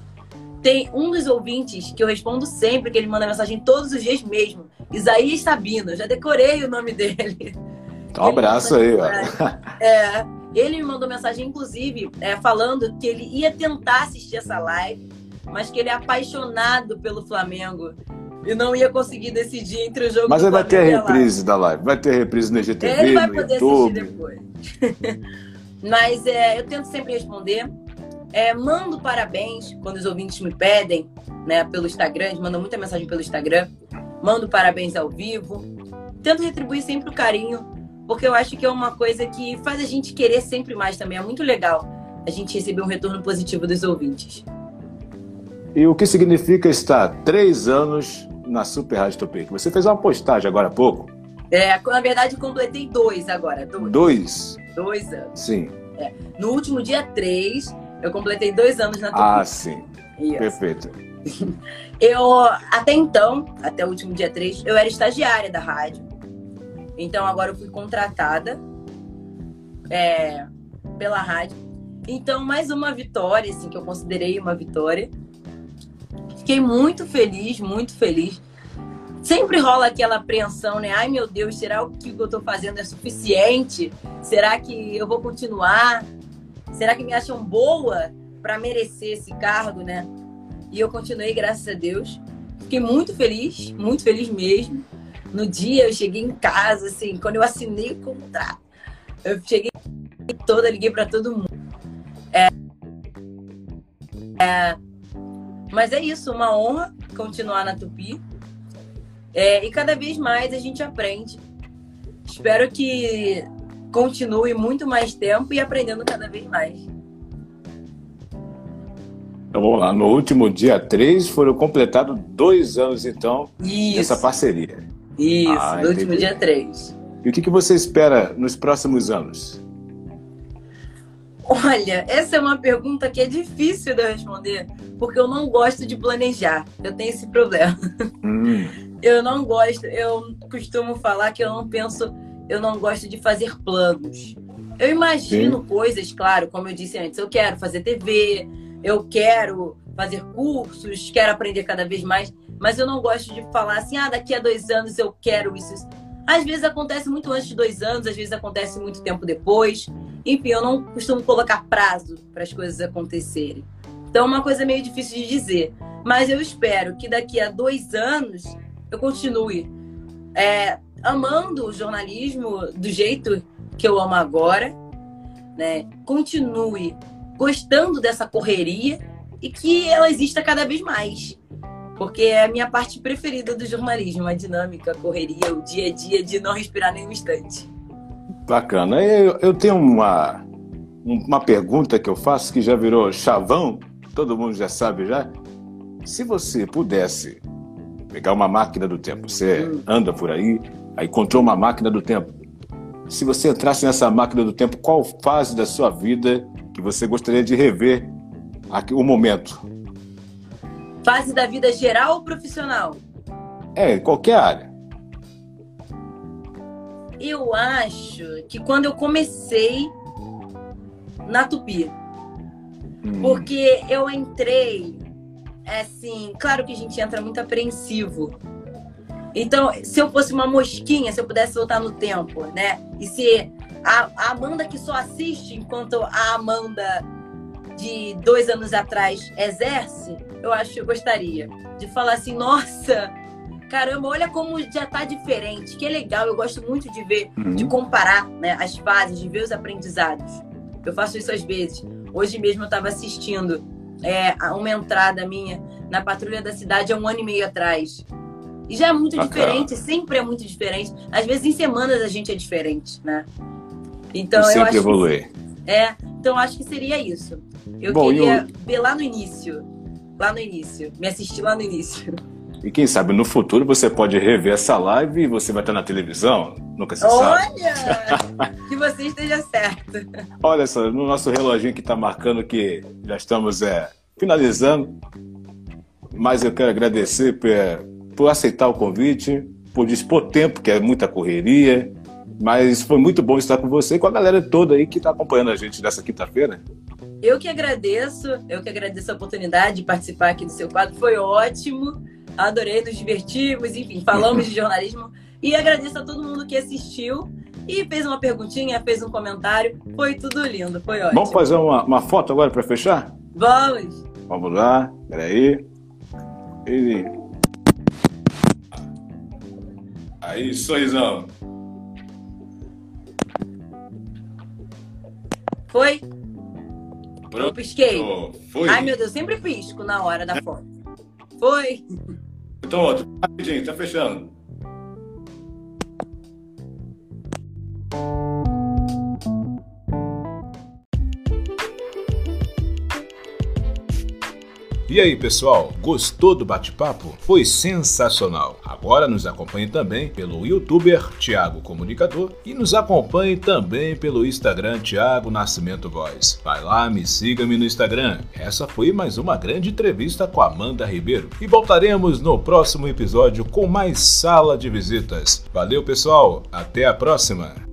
Tem um dos ouvintes que eu respondo sempre, que ele manda mensagem todos os dias mesmo. Isaías Sabino, eu já decorei o nome <laughs> dele. Um abraço aí, ó. É, ele me mandou mensagem, inclusive, é, falando que ele ia tentar assistir essa live, mas que ele é apaixonado pelo Flamengo e não ia conseguir decidir entre o jogo Mas vai ter a reprise da live, vai ter reprise no IGTV, ele vai no poder YouTube. assistir depois. <laughs> Mas é, eu tento sempre responder. É, mando parabéns quando os ouvintes me pedem, né, pelo Instagram, eles mandam muita mensagem pelo Instagram. Mando parabéns ao vivo. Tento retribuir sempre o carinho, porque eu acho que é uma coisa que faz a gente querer sempre mais também. É muito legal a gente receber um retorno positivo dos ouvintes. E o que significa estar três anos na Super Rádio Topic? Você fez uma postagem agora há pouco. É, na verdade, completei dois agora. Dois, Dois. dois anos. Sim. No último dia 3, eu completei dois anos na Tupi. Ah, sim. Isso. Perfeito. <laughs> Eu, até então, até o último dia 3, eu era estagiária da rádio. Então agora eu fui contratada é, pela rádio. Então, mais uma vitória, assim, que eu considerei uma vitória. Fiquei muito feliz, muito feliz. Sempre rola aquela apreensão, né? Ai meu Deus, será o que eu tô fazendo é suficiente? Será que eu vou continuar? Será que me acham boa para merecer esse cargo, né? E eu continuei, graças a Deus. Fiquei muito feliz, muito feliz mesmo. No dia eu cheguei em casa, assim, quando eu assinei o contrato, eu cheguei toda, liguei para todo mundo. É, é, mas é isso, uma honra continuar na Tupi. É, e cada vez mais a gente aprende. Espero que continue muito mais tempo e aprendendo cada vez mais. Então vamos lá. No último dia 3 foram completados dois anos, então, Isso. dessa parceria. Isso, Ah, no último dia 3. E o que, que você espera nos próximos anos? Olha, essa é uma pergunta que é difícil de eu responder, porque eu não gosto de planejar. Eu tenho esse problema. Hum, <laughs> Eu não gosto, eu costumo falar que eu não penso, eu não gosto de fazer planos. Eu imagino coisas, claro, como eu disse antes, eu quero fazer TV, eu quero fazer cursos, quero aprender cada vez mais, mas eu não gosto de falar assim, ah, daqui a dois anos eu quero isso. Às vezes acontece muito antes de dois anos, às vezes acontece muito tempo depois. Enfim, eu não costumo colocar prazo para as coisas acontecerem. Então é uma coisa meio difícil de dizer. Mas eu espero que daqui a dois anos eu continue é, amando o jornalismo do jeito que eu amo agora, né? Continue gostando dessa correria e que ela exista cada vez mais. Porque é a minha parte preferida do jornalismo, a dinâmica, a correria, o dia a dia de não respirar nenhum instante. bacana. Eu, eu tenho uma, uma pergunta que eu faço que já virou chavão, todo mundo já sabe já. Se você pudesse pegar uma máquina do tempo, você Hum. anda por aí, aí encontrou uma máquina do tempo. Se você entrasse nessa máquina do tempo, qual fase da sua vida que você gostaria de rever aqui, o momento? Fase da vida geral ou profissional? É, qualquer área. Eu acho que quando eu comecei na Tupi, Hum, Porque eu entrei, assim, claro que a gente entra muito apreensivo. Então, se eu fosse uma mosquinha, se eu pudesse voltar no tempo, né? E se a, a Amanda que só assiste enquanto a Amanda de dois anos atrás exerce, eu acho que eu gostaria de falar assim, nossa, caramba, olha como já tá diferente, que legal, eu gosto muito de ver uhum. de comparar né, as fases, de ver os aprendizados. Eu faço isso às vezes. Hoje mesmo eu estava assistindo é, uma entrada minha na Patrulha da Cidade há um ano e meio atrás. E já é muito Bacana. diferente, sempre é muito diferente. Às vezes em semanas a gente é diferente, né? Então E eu sempre acho evolui. É, então acho que seria isso. Eu Bom, queria eu... ver lá no início. Lá no início. Me assistir lá no início. <laughs> E quem sabe no futuro você pode rever essa live e você vai estar na televisão. Nunca se Olha, sabe. Olha! <laughs> que você esteja certo. Olha só, no nosso reloginho que está marcando que já estamos é, finalizando. Mas eu quero agradecer por, por aceitar o convite, por dispor tempo, que é muita correria. Mas foi muito bom estar com você e com a galera toda aí que está acompanhando a gente nessa quinta-feira. Eu que agradeço, eu que agradeço a oportunidade de participar aqui do seu quadro, foi ótimo, adorei, nos divertimos, enfim, falamos de jornalismo e agradeço a todo mundo que assistiu e fez uma perguntinha, fez um comentário, foi tudo lindo, foi ótimo. Vamos fazer uma, uma foto agora para fechar? Vamos! Vamos lá, peraí. E... Aí, sorrisão. Foi? Pronto. Eu pisquei. Foi. Ai, meu Deus, sempre pisco na hora da foto. Foi. Então, outro. Rapidinho, tá fechando. E aí, pessoal, gostou do bate-papo? Foi sensacional. Agora nos acompanhe também pelo youtuber Thiago Comunicador e nos acompanhe também pelo Instagram Thiago Nascimento Voz. Vai lá, me siga-me no Instagram. Essa foi mais uma grande entrevista com Amanda Ribeiro e voltaremos no próximo episódio com mais sala de visitas. Valeu, pessoal. Até a próxima.